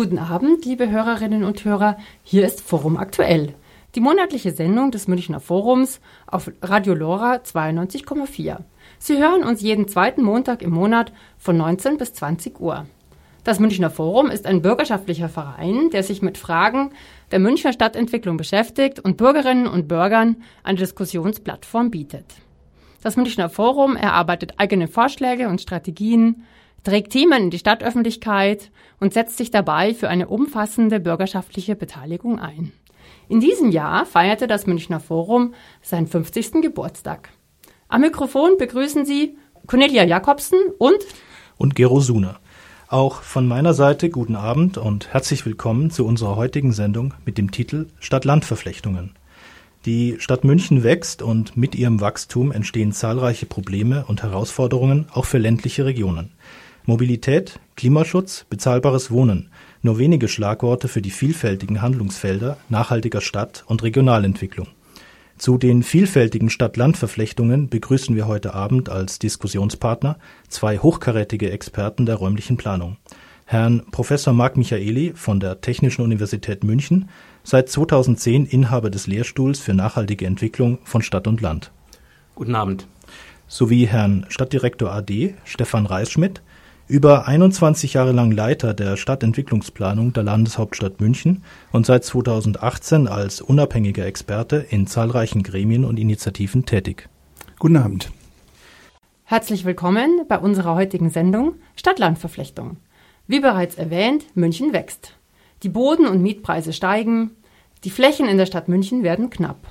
Guten Abend, liebe Hörerinnen und Hörer. Hier ist Forum aktuell. Die monatliche Sendung des Münchner Forums auf Radio Lora 92,4. Sie hören uns jeden zweiten Montag im Monat von 19 bis 20 Uhr. Das Münchner Forum ist ein bürgerschaftlicher Verein, der sich mit Fragen der Münchner Stadtentwicklung beschäftigt und Bürgerinnen und Bürgern eine Diskussionsplattform bietet. Das Münchner Forum erarbeitet eigene Vorschläge und Strategien, trägt Themen in die Stadtöffentlichkeit und setzt sich dabei für eine umfassende bürgerschaftliche Beteiligung ein. In diesem Jahr feierte das Münchner Forum seinen 50. Geburtstag. Am Mikrofon begrüßen Sie Cornelia Jakobsen und und Gero Suna. Auch von meiner Seite guten Abend und herzlich willkommen zu unserer heutigen Sendung mit dem Titel Stadt-Land-Verflechtungen. Die Stadt München wächst und mit ihrem Wachstum entstehen zahlreiche Probleme und Herausforderungen auch für ländliche Regionen. Mobilität, Klimaschutz, bezahlbares Wohnen, nur wenige Schlagworte für die vielfältigen Handlungsfelder nachhaltiger Stadt- und Regionalentwicklung. Zu den vielfältigen Stadt-Land-Verflechtungen begrüßen wir heute Abend als Diskussionspartner zwei hochkarätige Experten der räumlichen Planung. Herrn Professor Marc Michaeli von der Technischen Universität München, seit 2010 Inhaber des Lehrstuhls für nachhaltige Entwicklung von Stadt und Land. Guten Abend. Sowie Herrn Stadtdirektor AD Stefan Reisschmidt, über 21 Jahre lang Leiter der Stadtentwicklungsplanung der Landeshauptstadt München und seit 2018 als unabhängiger Experte in zahlreichen Gremien und Initiativen tätig. Guten Abend. Herzlich willkommen bei unserer heutigen Sendung Stadt-Land-Verflechtung. Wie bereits erwähnt, München wächst. Die Boden- und Mietpreise steigen, die Flächen in der Stadt München werden knapp.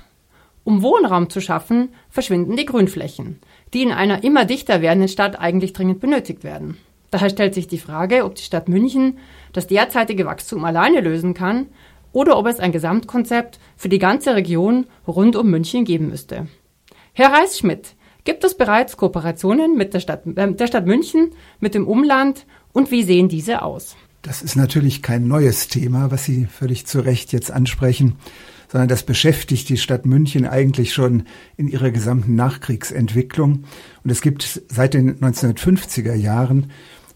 Um Wohnraum zu schaffen, verschwinden die Grünflächen, die in einer immer dichter werdenden Stadt eigentlich dringend benötigt werden. Daher stellt sich die Frage, ob die Stadt München das derzeitige Wachstum alleine lösen kann oder ob es ein Gesamtkonzept für die ganze Region rund um München geben müsste. Herr Reisschmidt, gibt es bereits Kooperationen mit der Stadt, äh, der Stadt München, mit dem Umland und wie sehen diese aus? Das ist natürlich kein neues Thema, was Sie völlig zu Recht jetzt ansprechen, sondern das beschäftigt die Stadt München eigentlich schon in ihrer gesamten Nachkriegsentwicklung. Und es gibt seit den 1950er Jahren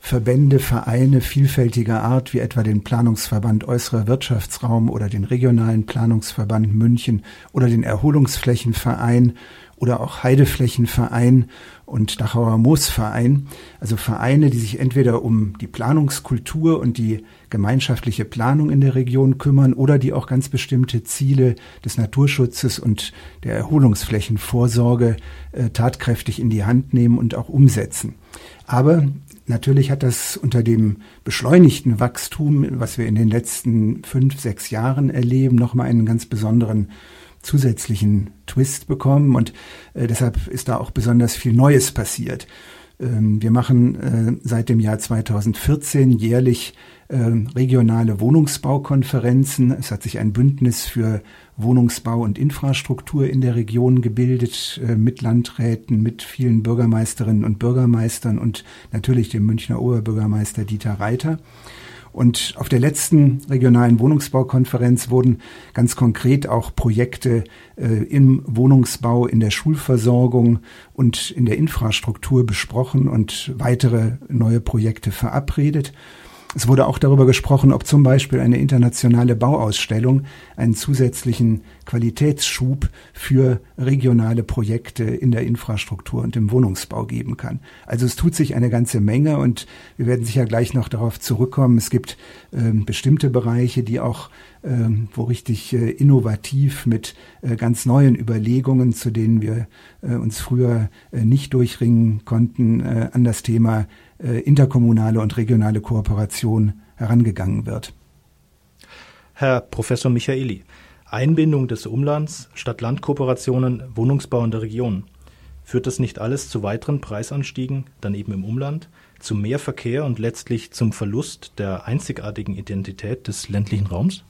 Verbände, Vereine vielfältiger Art, wie etwa den Planungsverband Äußerer Wirtschaftsraum oder den Regionalen Planungsverband München oder den Erholungsflächenverein oder auch Heideflächenverein und Dachauer Moosverein, also Vereine, die sich entweder um die Planungskultur und die gemeinschaftliche Planung in der Region kümmern oder die auch ganz bestimmte Ziele des Naturschutzes und der Erholungsflächenvorsorge äh, tatkräftig in die Hand nehmen und auch umsetzen. Aber Natürlich hat das unter dem beschleunigten Wachstum, was wir in den letzten fünf, sechs Jahren erleben, nochmal einen ganz besonderen zusätzlichen Twist bekommen und äh, deshalb ist da auch besonders viel Neues passiert. Ähm, wir machen äh, seit dem Jahr 2014 jährlich äh, regionale Wohnungsbaukonferenzen. Es hat sich ein Bündnis für Wohnungsbau und Infrastruktur in der Region gebildet, äh, mit Landräten, mit vielen Bürgermeisterinnen und Bürgermeistern und natürlich dem Münchner Oberbürgermeister Dieter Reiter. Und auf der letzten regionalen Wohnungsbaukonferenz wurden ganz konkret auch Projekte äh, im Wohnungsbau, in der Schulversorgung und in der Infrastruktur besprochen und weitere neue Projekte verabredet. Es wurde auch darüber gesprochen, ob zum Beispiel eine internationale Bauausstellung einen zusätzlichen Qualitätsschub für regionale Projekte in der Infrastruktur und im Wohnungsbau geben kann. Also es tut sich eine ganze Menge und wir werden sicher gleich noch darauf zurückkommen. Es gibt äh, bestimmte Bereiche, die auch äh, wo richtig äh, innovativ mit äh, ganz neuen Überlegungen, zu denen wir äh, uns früher äh, nicht durchringen konnten, an das Thema äh, interkommunale und regionale Kooperation herangegangen wird. Herr Professor Michaeli, Einbindung des Umlands, Stadt-Land-Kooperationen, Wohnungsbau in der Region. Führt das nicht alles zu weiteren Preisanstiegen, dann eben im Umland, zu mehr Verkehr und letztlich zum Verlust der einzigartigen Identität des ländlichen Raums?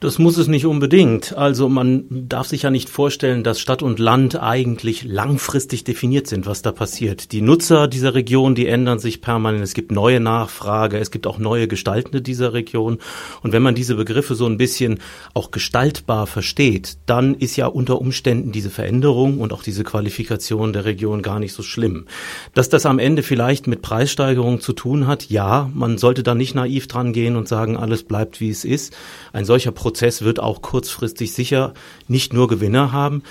Das muss es nicht unbedingt. Also man darf sich ja nicht vorstellen, dass Stadt und Land eigentlich langfristig definiert sind, was da passiert. Die Nutzer dieser Region, die ändern sich permanent. Es gibt neue Nachfrage, es gibt auch neue Gestaltende dieser Region. Und wenn man diese Begriffe so ein bisschen auch gestaltbar versteht, dann ist ja unter Umständen diese Veränderung und auch diese Qualifikation der Region gar nicht so schlimm. Dass das am Ende vielleicht mit Preissteigerungen zu tun hat, ja, man sollte da nicht naiv dran gehen und sagen, alles bleibt wie es ist. Ein solcher wird auch kurzfristig sicher nicht nur Gewinner haben,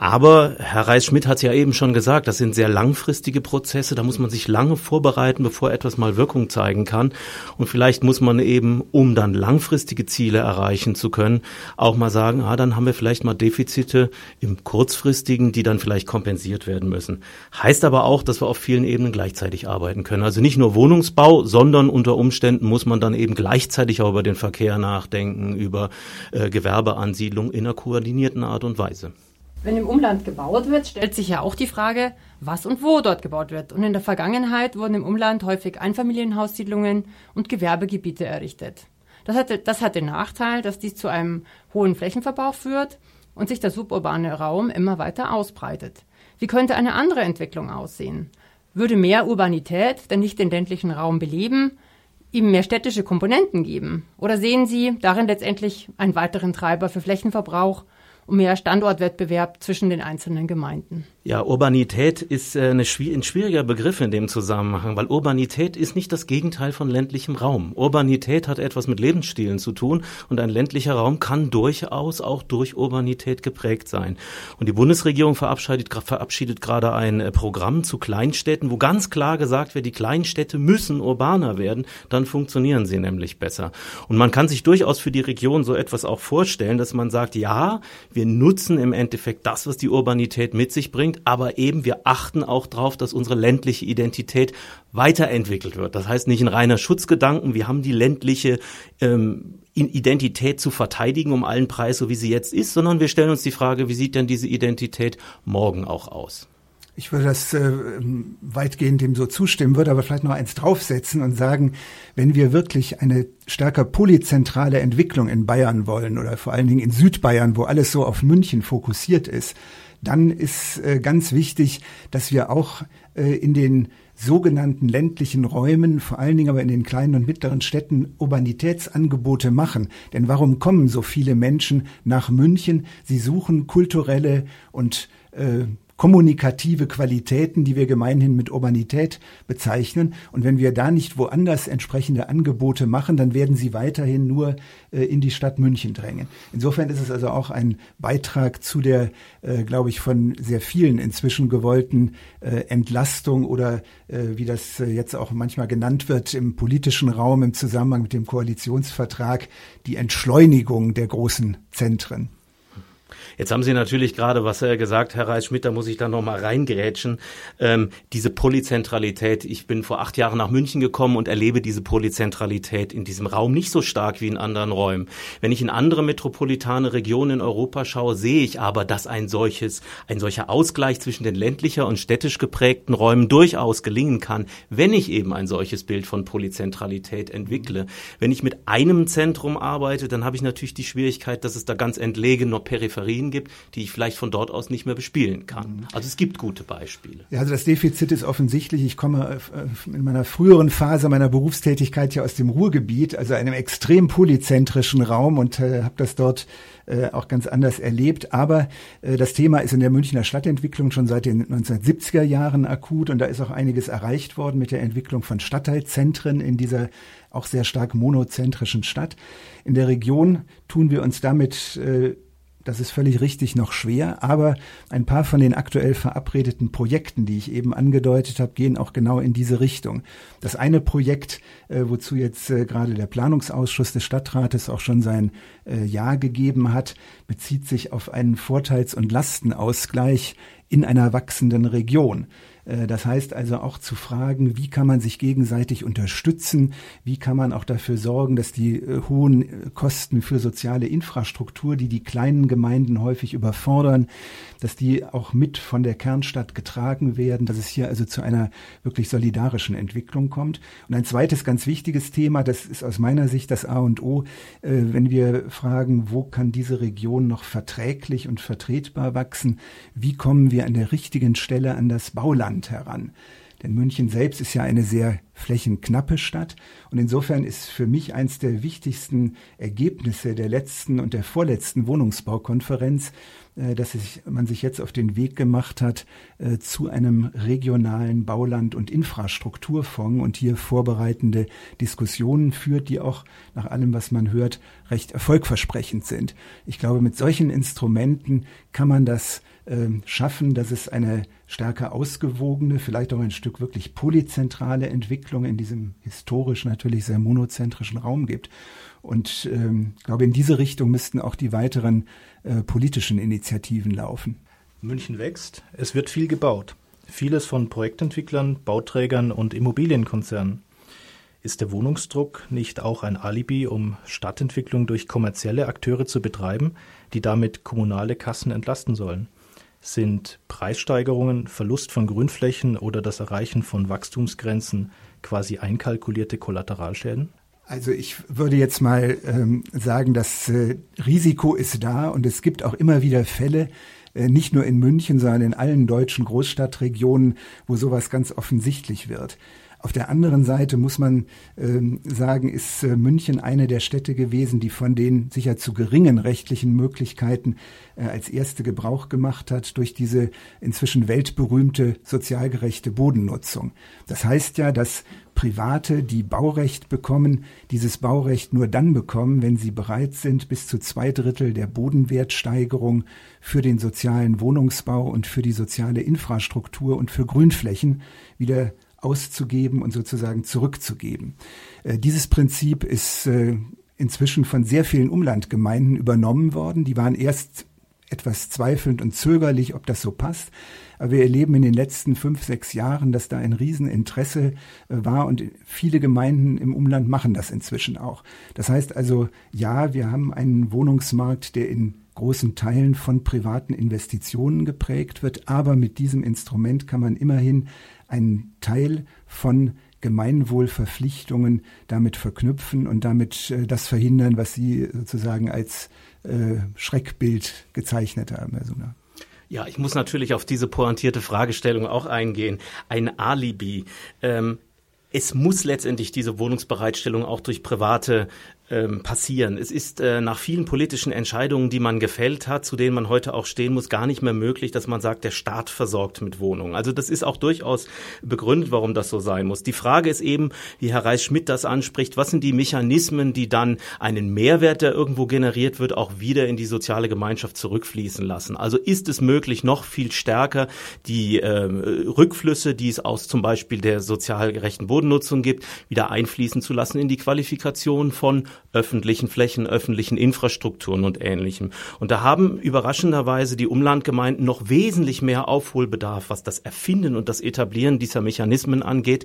aber Herr Reis-Schmidt hat es ja eben schon gesagt, das sind sehr langfristige Prozesse, da muss man sich lange vorbereiten, bevor etwas mal Wirkung zeigen kann. Und vielleicht muss man eben, um dann langfristige Ziele erreichen zu können, auch mal sagen, ah, dann haben wir vielleicht mal Defizite im kurzfristigen, die dann vielleicht kompensiert werden müssen. Heißt aber auch, dass wir auf vielen Ebenen gleichzeitig arbeiten können. Also nicht nur Wohnungsbau, sondern unter Umständen muss man dann eben gleichzeitig auch über den Verkehr nachdenken, über äh, Gewerbeansiedlung in einer koordinierten Art und Weise. Wenn im Umland gebaut wird, stellt sich ja auch die Frage, was und wo dort gebaut wird. Und in der Vergangenheit wurden im Umland häufig Einfamilienhaussiedlungen und Gewerbegebiete errichtet. Das hat, das hat den Nachteil, dass dies zu einem hohen Flächenverbrauch führt und sich der suburbane Raum immer weiter ausbreitet. Wie könnte eine andere Entwicklung aussehen? Würde mehr Urbanität denn nicht den ländlichen Raum beleben, ihm mehr städtische Komponenten geben? Oder sehen Sie darin letztendlich einen weiteren Treiber für Flächenverbrauch mehr Standortwettbewerb zwischen den einzelnen Gemeinden. Ja, Urbanität ist äh, eine, ein schwieriger Begriff in dem Zusammenhang, weil Urbanität ist nicht das Gegenteil von ländlichem Raum. Urbanität hat etwas mit Lebensstilen zu tun und ein ländlicher Raum kann durchaus auch durch Urbanität geprägt sein. Und die Bundesregierung verabschiedet, verabschiedet gerade ein äh, Programm zu Kleinstädten, wo ganz klar gesagt wird, die Kleinstädte müssen urbaner werden, dann funktionieren sie nämlich besser. Und man kann sich durchaus für die Region so etwas auch vorstellen, dass man sagt, ja, wir nutzen im Endeffekt das, was die Urbanität mit sich bringt, bringt, aber eben wir achten auch darauf, dass unsere ländliche Identität weiterentwickelt wird. Das heißt nicht ein reiner Schutzgedanken, wir haben die ländliche ähm, Identität zu verteidigen um allen Preis, so wie sie jetzt ist, sondern wir stellen uns die Frage, wie sieht denn diese Identität morgen auch aus? Ich würde das äh, weitgehend dem so zustimmen, würde aber vielleicht noch eins draufsetzen und sagen, wenn wir wirklich eine stärker polyzentrale Entwicklung in Bayern wollen oder vor allen Dingen in Südbayern, wo alles so auf München fokussiert ist, dann ist äh, ganz wichtig, dass wir auch äh, in den sogenannten ländlichen Räumen, vor allen Dingen aber in den kleinen und mittleren Städten, Urbanitätsangebote machen. Denn warum kommen so viele Menschen nach München? Sie suchen kulturelle und äh, kommunikative Qualitäten, die wir gemeinhin mit Urbanität bezeichnen. Und wenn wir da nicht woanders entsprechende Angebote machen, dann werden sie weiterhin nur äh, in die Stadt München drängen. Insofern ist es also auch ein Beitrag zu der, äh, glaube ich, von sehr vielen inzwischen gewollten äh, Entlastung oder äh, wie das äh, jetzt auch manchmal genannt wird im politischen Raum im Zusammenhang mit dem Koalitionsvertrag, die Entschleunigung der großen Zentren. Jetzt haben Sie natürlich gerade was gesagt, Herr Reis-Schmidt, da muss ich dann nochmal reingerätschen. Ähm, diese Polyzentralität. Ich bin vor acht Jahren nach München gekommen und erlebe diese Polyzentralität in diesem Raum nicht so stark wie in anderen Räumen. Wenn ich in andere metropolitane Regionen in Europa schaue, sehe ich aber, dass ein solches, ein solcher Ausgleich zwischen den ländlicher und städtisch geprägten Räumen durchaus gelingen kann, wenn ich eben ein solches Bild von Polyzentralität entwickle. Wenn ich mit einem Zentrum arbeite, dann habe ich natürlich die Schwierigkeit, dass es da ganz entlegen noch Peripherien gibt, die ich vielleicht von dort aus nicht mehr bespielen kann. Mhm. Also es gibt gute Beispiele. Ja, also das Defizit ist offensichtlich. Ich komme äh, in meiner früheren Phase meiner Berufstätigkeit ja aus dem Ruhrgebiet, also einem extrem polyzentrischen Raum und äh, habe das dort äh, auch ganz anders erlebt. Aber äh, das Thema ist in der Münchner Stadtentwicklung schon seit den 1970er Jahren akut und da ist auch einiges erreicht worden mit der Entwicklung von Stadtteilzentren in dieser auch sehr stark monozentrischen Stadt. In der Region tun wir uns damit äh, das ist völlig richtig, noch schwer, aber ein paar von den aktuell verabredeten Projekten, die ich eben angedeutet habe, gehen auch genau in diese Richtung. Das eine Projekt, äh, wozu jetzt äh, gerade der Planungsausschuss des Stadtrates auch schon sein äh, Ja gegeben hat, bezieht sich auf einen Vorteils- und Lastenausgleich in einer wachsenden Region. Äh, das heißt also auch zu fragen, wie kann man sich gegenseitig unterstützen, wie kann man auch dafür sorgen, dass die äh, hohen äh, Kosten für soziale Infrastruktur, die die kleinen Gemeinden häufig überfordern, dass die auch mit von der Kernstadt getragen werden, dass es hier also zu einer wirklich solidarischen Entwicklung kommt. Und ein zweites ganz wichtiges Thema, das ist aus meiner Sicht das A und O, wenn wir fragen, wo kann diese Region noch verträglich und vertretbar wachsen, wie kommen wir an der richtigen Stelle an das Bauland heran. Denn München selbst ist ja eine sehr flächenknappe Stadt. Und insofern ist für mich eins der wichtigsten Ergebnisse der letzten und der vorletzten Wohnungsbaukonferenz, äh, dass man sich jetzt auf den Weg gemacht hat äh, zu einem regionalen Bauland- und Infrastrukturfonds und hier vorbereitende Diskussionen führt, die auch nach allem, was man hört, recht erfolgversprechend sind. Ich glaube, mit solchen Instrumenten kann man das schaffen, dass es eine stärker ausgewogene, vielleicht auch ein Stück wirklich polyzentrale Entwicklung in diesem historisch natürlich sehr monozentrischen Raum gibt. Und ähm, ich glaube, in diese Richtung müssten auch die weiteren äh, politischen Initiativen laufen. München wächst, es wird viel gebaut. Vieles von Projektentwicklern, Bauträgern und Immobilienkonzernen. Ist der Wohnungsdruck nicht auch ein Alibi, um Stadtentwicklung durch kommerzielle Akteure zu betreiben, die damit kommunale Kassen entlasten sollen? Sind Preissteigerungen, Verlust von Grünflächen oder das Erreichen von Wachstumsgrenzen quasi einkalkulierte Kollateralschäden? Also ich würde jetzt mal ähm, sagen, das äh, Risiko ist da und es gibt auch immer wieder Fälle, äh, nicht nur in München, sondern in allen deutschen Großstadtregionen, wo sowas ganz offensichtlich wird. Auf der anderen Seite muss man ähm, sagen, ist äh, München eine der Städte gewesen, die von den sicher zu geringen rechtlichen Möglichkeiten äh, als erste Gebrauch gemacht hat durch diese inzwischen weltberühmte sozialgerechte Bodennutzung. Das heißt ja, dass Private, die Baurecht bekommen, dieses Baurecht nur dann bekommen, wenn sie bereit sind, bis zu zwei Drittel der Bodenwertsteigerung für den sozialen Wohnungsbau und für die soziale Infrastruktur und für Grünflächen wieder auszugeben und sozusagen zurückzugeben. Äh, dieses Prinzip ist äh, inzwischen von sehr vielen Umlandgemeinden übernommen worden. Die waren erst etwas zweifelnd und zögerlich, ob das so passt. Aber wir erleben in den letzten fünf, sechs Jahren, dass da ein Rieseninteresse äh, war und viele Gemeinden im Umland machen das inzwischen auch. Das heißt also, ja, wir haben einen Wohnungsmarkt, der in großen Teilen von privaten Investitionen geprägt wird, aber mit diesem Instrument kann man immerhin einen Teil von Gemeinwohlverpflichtungen damit verknüpfen und damit äh, das verhindern, was Sie sozusagen als äh, Schreckbild gezeichnet haben, Herr Suna. Ja, ich muss natürlich auf diese pointierte Fragestellung auch eingehen. Ein Alibi. Ähm, es muss letztendlich diese Wohnungsbereitstellung auch durch private passieren. Es ist äh, nach vielen politischen Entscheidungen, die man gefällt hat, zu denen man heute auch stehen muss, gar nicht mehr möglich, dass man sagt, der Staat versorgt mit Wohnungen. Also das ist auch durchaus begründet, warum das so sein muss. Die Frage ist eben, wie Herr Reis-Schmidt das anspricht, was sind die Mechanismen, die dann einen Mehrwert, der irgendwo generiert wird, auch wieder in die soziale Gemeinschaft zurückfließen lassen. Also ist es möglich, noch viel stärker die äh, Rückflüsse, die es aus zum Beispiel der sozial gerechten Bodennutzung gibt, wieder einfließen zu lassen in die Qualifikation von öffentlichen Flächen, öffentlichen Infrastrukturen und ähnlichem. Und da haben überraschenderweise die Umlandgemeinden noch wesentlich mehr Aufholbedarf, was das Erfinden und das Etablieren dieser Mechanismen angeht,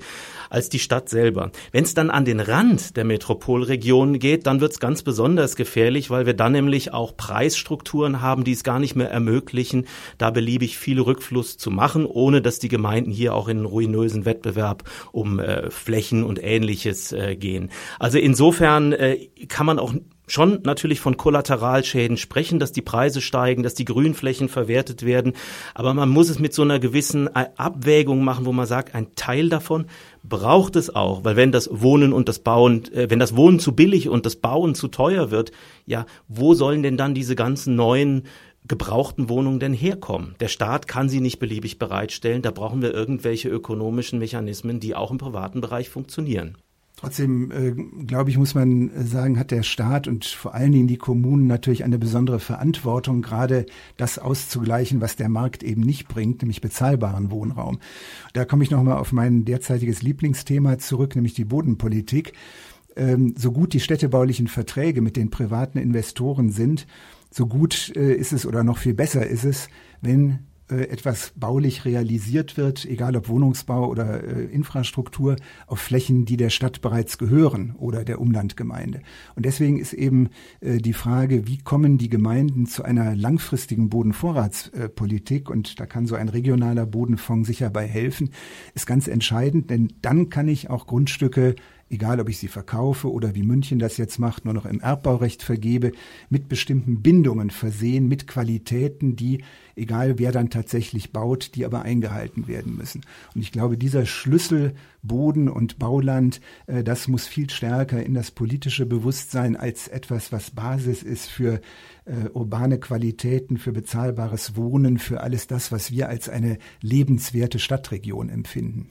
als die Stadt selber. Wenn es dann an den Rand der Metropolregion geht, dann wird es ganz besonders gefährlich, weil wir dann nämlich auch Preisstrukturen haben, die es gar nicht mehr ermöglichen, da beliebig viel Rückfluss zu machen, ohne dass die Gemeinden hier auch in einen ruinösen Wettbewerb um äh, Flächen und ähnliches äh, gehen. Also insofern äh, kann man auch schon natürlich von Kollateralschäden sprechen, dass die Preise steigen, dass die Grünflächen verwertet werden. Aber man muss es mit so einer gewissen Abwägung machen, wo man sagt, ein Teil davon braucht es auch, weil wenn das Wohnen und das Bauen, äh, wenn das Wohnen zu billig und das Bauen zu teuer wird, ja, wo sollen denn dann diese ganzen neuen gebrauchten Wohnungen denn herkommen? Der Staat kann sie nicht beliebig bereitstellen. Da brauchen wir irgendwelche ökonomischen Mechanismen, die auch im privaten Bereich funktionieren. Trotzdem, äh, glaube ich, muss man sagen, hat der Staat und vor allen Dingen die Kommunen natürlich eine besondere Verantwortung, gerade das auszugleichen, was der Markt eben nicht bringt, nämlich bezahlbaren Wohnraum. Da komme ich nochmal auf mein derzeitiges Lieblingsthema zurück, nämlich die Bodenpolitik. Ähm, so gut die städtebaulichen Verträge mit den privaten Investoren sind, so gut äh, ist es oder noch viel besser ist es, wenn äh, etwas baulich realisiert wird, egal ob Wohnungsbau oder äh, Infrastruktur, auf Flächen, die der Stadt bereits gehören oder der Umlandgemeinde. Und deswegen ist eben äh, die Frage, wie kommen die Gemeinden zu einer langfristigen Bodenvorratspolitik, und da kann so ein regionaler Bodenfonds sicher bei helfen, ist ganz entscheidend, denn dann kann ich auch Grundstücke egal ob ich sie verkaufe oder wie München das jetzt macht, nur noch im Erbbaurecht vergebe, mit bestimmten Bindungen versehen, mit Qualitäten, die, egal wer dann tatsächlich baut, die aber eingehalten werden müssen. Und ich glaube, dieser Schlüssel Boden und Bauland, äh, das muss viel stärker in das politische Bewusstsein als etwas, was Basis ist für äh, urbane Qualitäten, für bezahlbares Wohnen, für alles das, was wir als eine lebenswerte Stadtregion empfinden.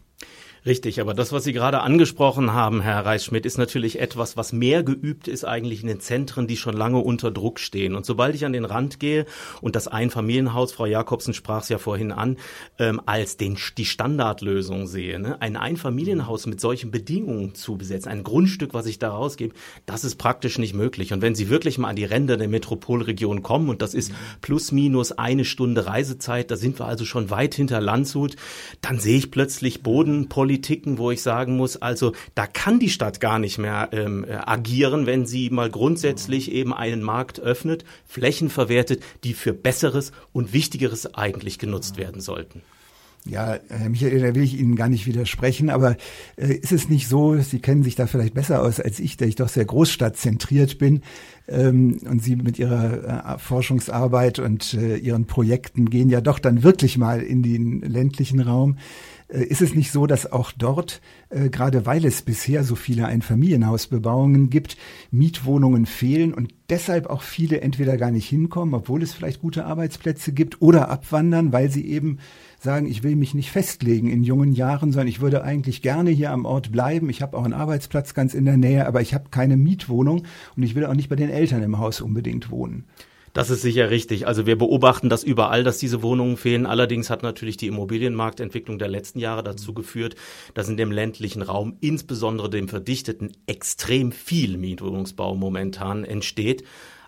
Richtig, aber das, was Sie gerade angesprochen haben, Herr Reisschmidt, ist natürlich etwas, was mehr geübt ist eigentlich in den Zentren, die schon lange unter Druck stehen. Und sobald ich an den Rand gehe und das Einfamilienhaus, Frau Jakobsen sprach es ja vorhin an, ähm, als den, die Standardlösung sehe, ne? ein Einfamilienhaus mit solchen Bedingungen zu besetzen, ein Grundstück, was ich da rausgebe, das ist praktisch nicht möglich. Und wenn Sie wirklich mal an die Ränder der Metropolregion kommen, und das ist plus minus eine Stunde Reisezeit, da sind wir also schon weit hinter Landshut, dann sehe ich plötzlich Bodenpolitik Politiken, wo ich sagen muss, also da kann die Stadt gar nicht mehr ähm, äh, agieren, wenn sie mal grundsätzlich eben einen Markt öffnet, Flächen verwertet, die für Besseres und Wichtigeres eigentlich genutzt werden sollten. Ja, Herr Michael, da will ich Ihnen gar nicht widersprechen, aber äh, ist es nicht so, Sie kennen sich da vielleicht besser aus als ich, der ich doch sehr großstadtzentriert bin ähm, und Sie mit Ihrer äh, Forschungsarbeit und äh, Ihren Projekten gehen ja doch dann wirklich mal in den ländlichen Raum. Äh, ist es nicht so, dass auch dort, äh, gerade weil es bisher so viele Einfamilienhausbebauungen gibt, Mietwohnungen fehlen und deshalb auch viele entweder gar nicht hinkommen, obwohl es vielleicht gute Arbeitsplätze gibt, oder abwandern, weil sie eben sagen, ich will mich nicht festlegen in jungen Jahren, sondern ich würde eigentlich gerne hier am Ort bleiben. Ich habe auch einen Arbeitsplatz ganz in der Nähe, aber ich habe keine Mietwohnung und ich will auch nicht bei den Eltern im Haus unbedingt wohnen. Das ist sicher richtig. Also wir beobachten das überall, dass diese Wohnungen fehlen. Allerdings hat natürlich die Immobilienmarktentwicklung der letzten Jahre dazu geführt, dass in dem ländlichen Raum, insbesondere dem verdichteten, extrem viel Mietwohnungsbau momentan entsteht.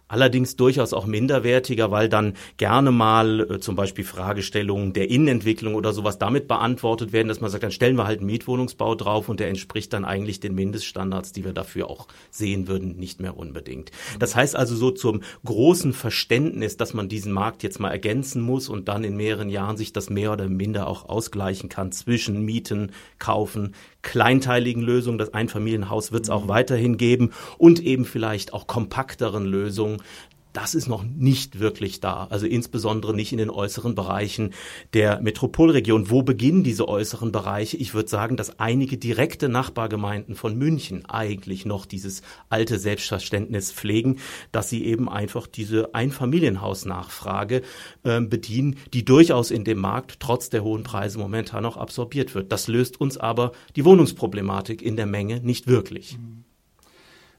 Allerdings durchaus auch minderwertiger, weil dann gerne mal äh, zum Beispiel Fragestellungen der Innenentwicklung oder sowas damit beantwortet werden, dass man sagt, dann stellen wir halt einen Mietwohnungsbau drauf und der entspricht dann eigentlich den Mindeststandards, die wir dafür auch sehen würden, nicht mehr unbedingt. Das heißt also so zum großen Verständnis, dass man diesen Markt jetzt mal ergänzen muss und dann in mehreren Jahren sich das mehr oder minder auch ausgleichen kann zwischen Mieten, Kaufen, kleinteiligen Lösungen. Das Einfamilienhaus wird es auch weiterhin geben und eben vielleicht auch kompakteren Lösungen, das ist noch nicht wirklich da. Also insbesondere nicht in den äußeren Bereichen der Metropolregion. Wo beginnen diese äußeren Bereiche? Ich würde sagen, dass einige direkte Nachbargemeinden von München eigentlich noch dieses alte Selbstverständnis pflegen, dass sie eben einfach diese Einfamilienhausnachfrage äh, bedienen, die durchaus in dem Markt trotz der hohen Preise momentan noch absorbiert wird. Das löst uns aber die Wohnungsproblematik in der Menge nicht wirklich. Mhm.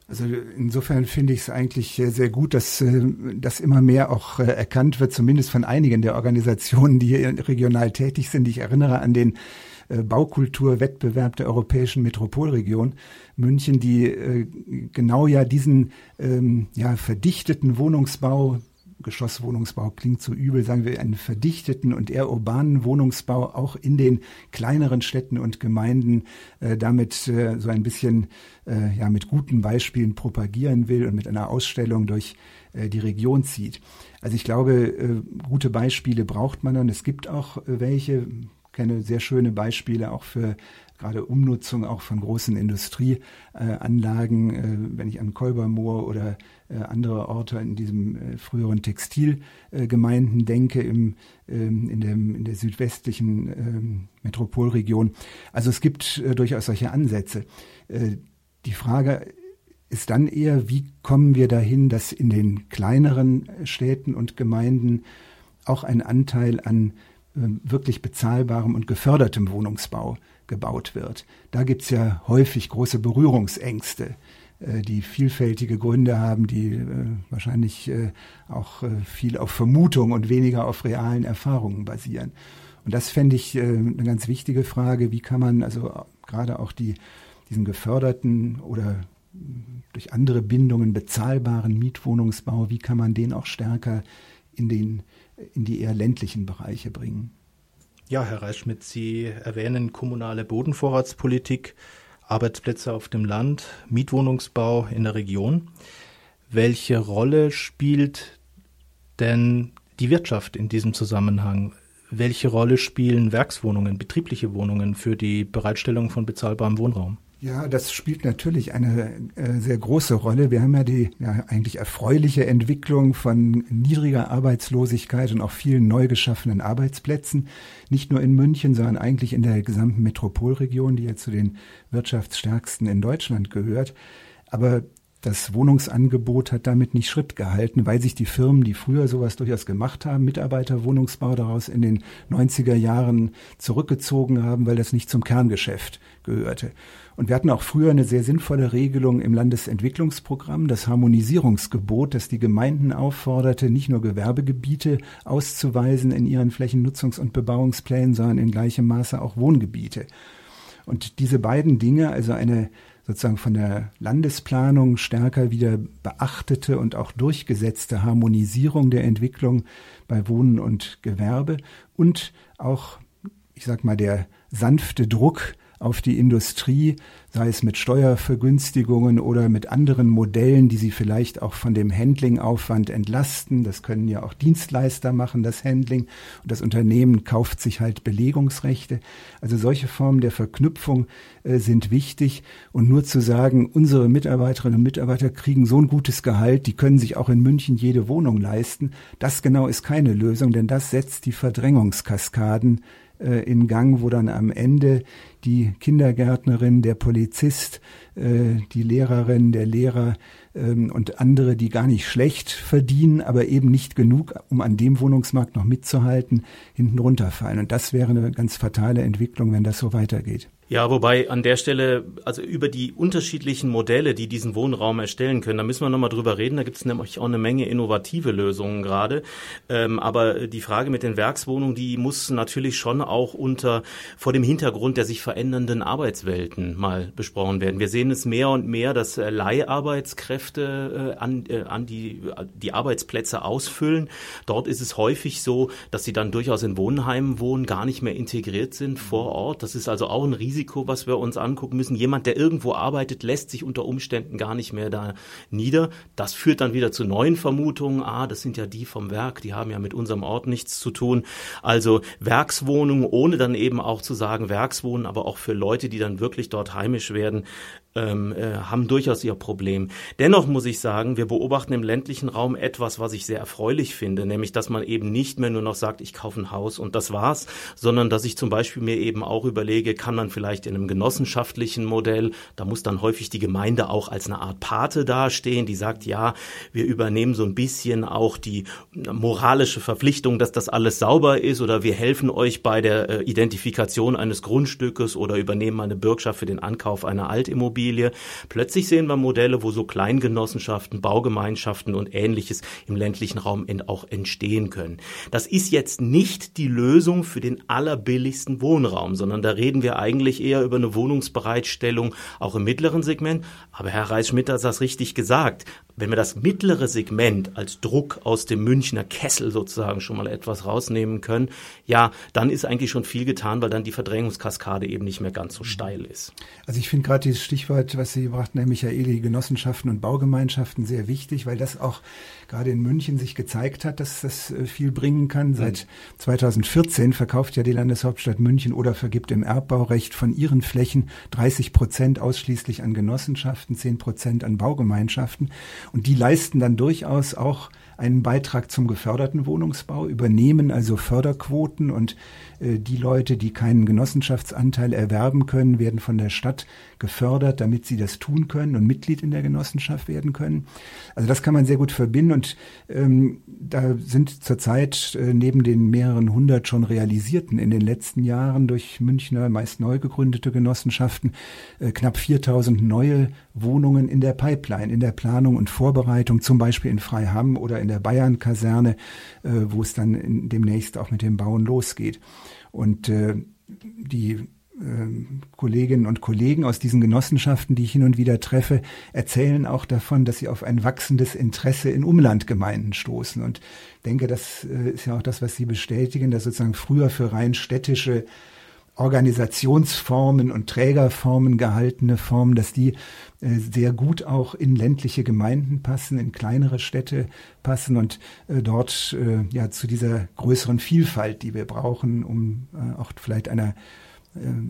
Also insofern finde ich es eigentlich sehr gut, dass äh, das immer mehr auch äh, erkannt wird, zumindest von einigen der Organisationen, die hier regional tätig sind. Ich erinnere an den äh, Baukulturwettbewerb der europäischen Metropolregion München, die genau ja diesen ähm, ja, verdichteten Wohnungsbau Geschosswohnungsbau klingt so übel, sagen wir einen verdichteten und eher urbanen Wohnungsbau auch in den kleineren Städten und Gemeinden äh, damit äh, so ein bisschen äh, ja mit guten Beispielen propagieren will und mit einer Ausstellung durch äh, die Region zieht. Also ich glaube, äh, gute Beispiele braucht man und es gibt auch äh, welche, kenne sehr schöne Beispiele auch für gerade Umnutzung auch von großen Industrieanlagen, äh, wenn ich an Kolbermoor oder äh, andere Orte in diesem äh, früheren Textilgemeinden denke, im, ähm, in, dem, in der südwestlichen ähm, Metropolregion. Also es gibt durchaus solche Ansätze. Die Frage ist dann eher, wie kommen wir dahin, dass in den kleineren Städten und Gemeinden auch ein Anteil an wirklich bezahlbarem und gefördertem Wohnungsbau gebaut wird. Da gibt's ja häufig große Berührungsängste, äh, die vielfältige Gründe haben, die äh, wahrscheinlich äh, auch viel auf Vermutung und weniger auf realen Erfahrungen basieren. Und das fände ich eine ganz wichtige Frage. Wie kann man also gerade auch die, diesen geförderten oder durch andere Bindungen bezahlbaren Mietwohnungsbau, wie kann man den auch stärker in, den, in die eher ländlichen Bereiche bringen. Ja, Herr Reichschmidt, Sie erwähnen kommunale Bodenvorratspolitik, Arbeitsplätze auf dem Land, Mietwohnungsbau in der Region. Welche Rolle spielt denn die Wirtschaft in diesem Zusammenhang? Welche Rolle spielen Werkswohnungen, betriebliche Wohnungen für die Bereitstellung von bezahlbarem Wohnraum? Ja, das spielt natürlich eine äh, sehr große Rolle. Wir haben ja die ja, eigentlich erfreuliche Entwicklung von niedriger Arbeitslosigkeit und auch vielen neu geschaffenen Arbeitsplätzen. Nicht nur in München, sondern eigentlich in der gesamten Metropolregion, die ja zu den wirtschaftsstärksten in Deutschland gehört. Aber das Wohnungsangebot hat damit nicht Schritt gehalten, weil sich die Firmen, die früher sowas durchaus gemacht haben, Mitarbeiterwohnungsbau daraus in den 90er Jahren zurückgezogen haben, weil das nicht zum Kerngeschäft gehörte. Und wir hatten auch früher eine sehr sinnvolle Regelung im Landesentwicklungsprogramm, das Harmonisierungsgebot, das die Gemeinden aufforderte, nicht nur Gewerbegebiete auszuweisen in ihren Flächennutzungs- und Bebauungsplänen, sondern in gleichem Maße auch Wohngebiete. Und diese beiden Dinge, also eine sozusagen von der Landesplanung stärker wieder beachtete und auch durchgesetzte Harmonisierung der Entwicklung bei Wohnen und Gewerbe und auch, ich sag mal, der sanfte Druck auf die Industrie, sei es mit Steuervergünstigungen oder mit anderen Modellen, die sie vielleicht auch von dem Handlingaufwand entlasten. Das können ja auch Dienstleister machen, das Handling. Und das Unternehmen kauft sich halt Belegungsrechte. Also solche Formen der Verknüpfung äh, sind wichtig. Und nur zu sagen, unsere Mitarbeiterinnen und Mitarbeiter kriegen so ein gutes Gehalt, die können sich auch in München jede Wohnung leisten, das genau ist keine Lösung, denn das setzt die Verdrängungskaskaden äh, in Gang, wo dann am Ende die Kindergärtnerin, der Polizist, äh, die Lehrerin, der Lehrer ähm, und andere, die gar nicht schlecht verdienen, aber eben nicht genug, um an dem Wohnungsmarkt noch mitzuhalten, hinten runterfallen. Und das wäre eine ganz fatale Entwicklung, wenn das so weitergeht. Ja, wobei an der Stelle, also über die unterschiedlichen Modelle, die diesen Wohnraum erstellen können, da müssen wir nochmal drüber reden. Da gibt es nämlich auch eine Menge innovative Lösungen gerade. Ähm, aber die Frage mit den Werkswohnungen, die muss natürlich schon auch unter vor dem Hintergrund der sich verändernden Arbeitswelten mal besprochen werden. Wir sehen es mehr und mehr, dass äh, Leiharbeitskräfte äh, an, äh, an die, die Arbeitsplätze ausfüllen. Dort ist es häufig so, dass sie dann durchaus in Wohnheimen wohnen, gar nicht mehr integriert sind vor Ort. Das ist also auch ein riesiges Risiko, was wir uns angucken müssen. Jemand, der irgendwo arbeitet, lässt sich unter Umständen gar nicht mehr da nieder. Das führt dann wieder zu neuen Vermutungen. Ah, das sind ja die vom Werk, die haben ja mit unserem Ort nichts zu tun. Also Werkswohnungen, ohne dann eben auch zu sagen Werkswohnen, aber auch für Leute, die dann wirklich dort heimisch werden, ähm, äh, haben durchaus ihr Problem. Dennoch muss ich sagen, wir beobachten im ländlichen Raum etwas, was ich sehr erfreulich finde, nämlich dass man eben nicht mehr nur noch sagt, ich kaufe ein Haus und das war's, sondern dass ich zum Beispiel mir eben auch überlege, kann man vielleicht in einem genossenschaftlichen Modell, da muss dann häufig die Gemeinde auch als eine Art Pate dastehen, die sagt, ja, wir übernehmen so ein bisschen auch die moralische Verpflichtung, dass das alles sauber ist oder wir helfen euch bei der äh, Identifikation eines Grundstückes oder übernehmen eine Bürgschaft für den Ankauf einer Altimmobilie Immobilie. Plötzlich sehen wir Modelle, wo so Kleingenossenschaften, Baugemeinschaften und ähnliches im ländlichen Raum auch entstehen können. Das ist jetzt nicht die Lösung für den allerbilligsten Wohnraum, sondern da reden wir eigentlich eher über eine Wohnungsbereitstellung auch im mittleren Segment. Aber Herr Reis-Schmidt hat das richtig gesagt. Wenn wir das mittlere Segment als Druck aus dem Münchner Kessel sozusagen schon mal etwas rausnehmen können, ja, dann ist eigentlich schon viel getan, weil dann die Verdrängungskaskade eben nicht mehr ganz so steil ist. Also ich finde gerade dieses Stichwort, was Sie brachten, Herr Michaeli, Genossenschaften und Baugemeinschaften sehr wichtig, weil das auch gerade in München sich gezeigt hat, dass das äh, viel bringen kann. Seit 2014 verkauft ja die Landeshauptstadt München oder vergibt im Erbbaurecht von ihren Flächen 30 Prozent ausschließlich an Genossenschaften, 10 Prozent an Baugemeinschaften. Und die leisten dann durchaus auch einen Beitrag zum geförderten Wohnungsbau, übernehmen also Förderquoten und äh, die Leute, die keinen Genossenschaftsanteil erwerben können, werden von der Stadt gefördert, damit sie das tun können und Mitglied in der Genossenschaft werden können. Also das kann man sehr gut verbinden und ähm, da sind zurzeit äh, neben den mehreren hundert schon realisierten in den letzten Jahren durch Münchner meist neu gegründete Genossenschaften äh, knapp 4000 neue Wohnungen in der Pipeline, in der Planung und Vorbereitung, zum Beispiel in Freiham oder in der Bayern-Kaserne, äh, wo es dann demnächst auch mit dem Bauen losgeht. Und äh, die Kolleginnen und Kollegen aus diesen Genossenschaften, die ich hin und wieder treffe, erzählen auch davon, dass sie auf ein wachsendes Interesse in Umlandgemeinden stoßen. Und denke, das äh, ist ja auch das, was Sie bestätigen, dass sozusagen früher für rein städtische Organisationsformen und Trägerformen gehaltene Formen, dass die äh, sehr gut auch in ländliche Gemeinden passen, in kleinere Städte passen und äh, dort ja zu dieser größeren Vielfalt, die wir brauchen, um auch vielleicht einer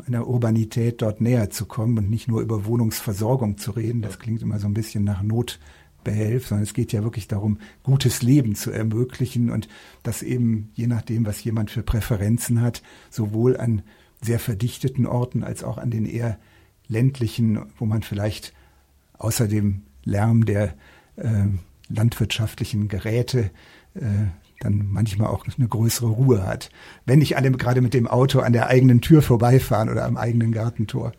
einer Urbanität dort näher zu kommen und nicht nur über Wohnungsversorgung zu reden. Das klingt immer so ein bisschen nach Notbehelf, sondern es geht ja wirklich darum, gutes Leben zu ermöglichen und das eben je nachdem, was jemand für Präferenzen hat, sowohl an sehr verdichteten Orten als auch an den eher ländlichen, wo man vielleicht außer dem Lärm der äh, landwirtschaftlichen Geräte äh, dann manchmal auch eine größere Ruhe hat. Wenn nicht alle gerade mit dem Auto an der eigenen Tür vorbeifahren oder am eigenen Gartentor.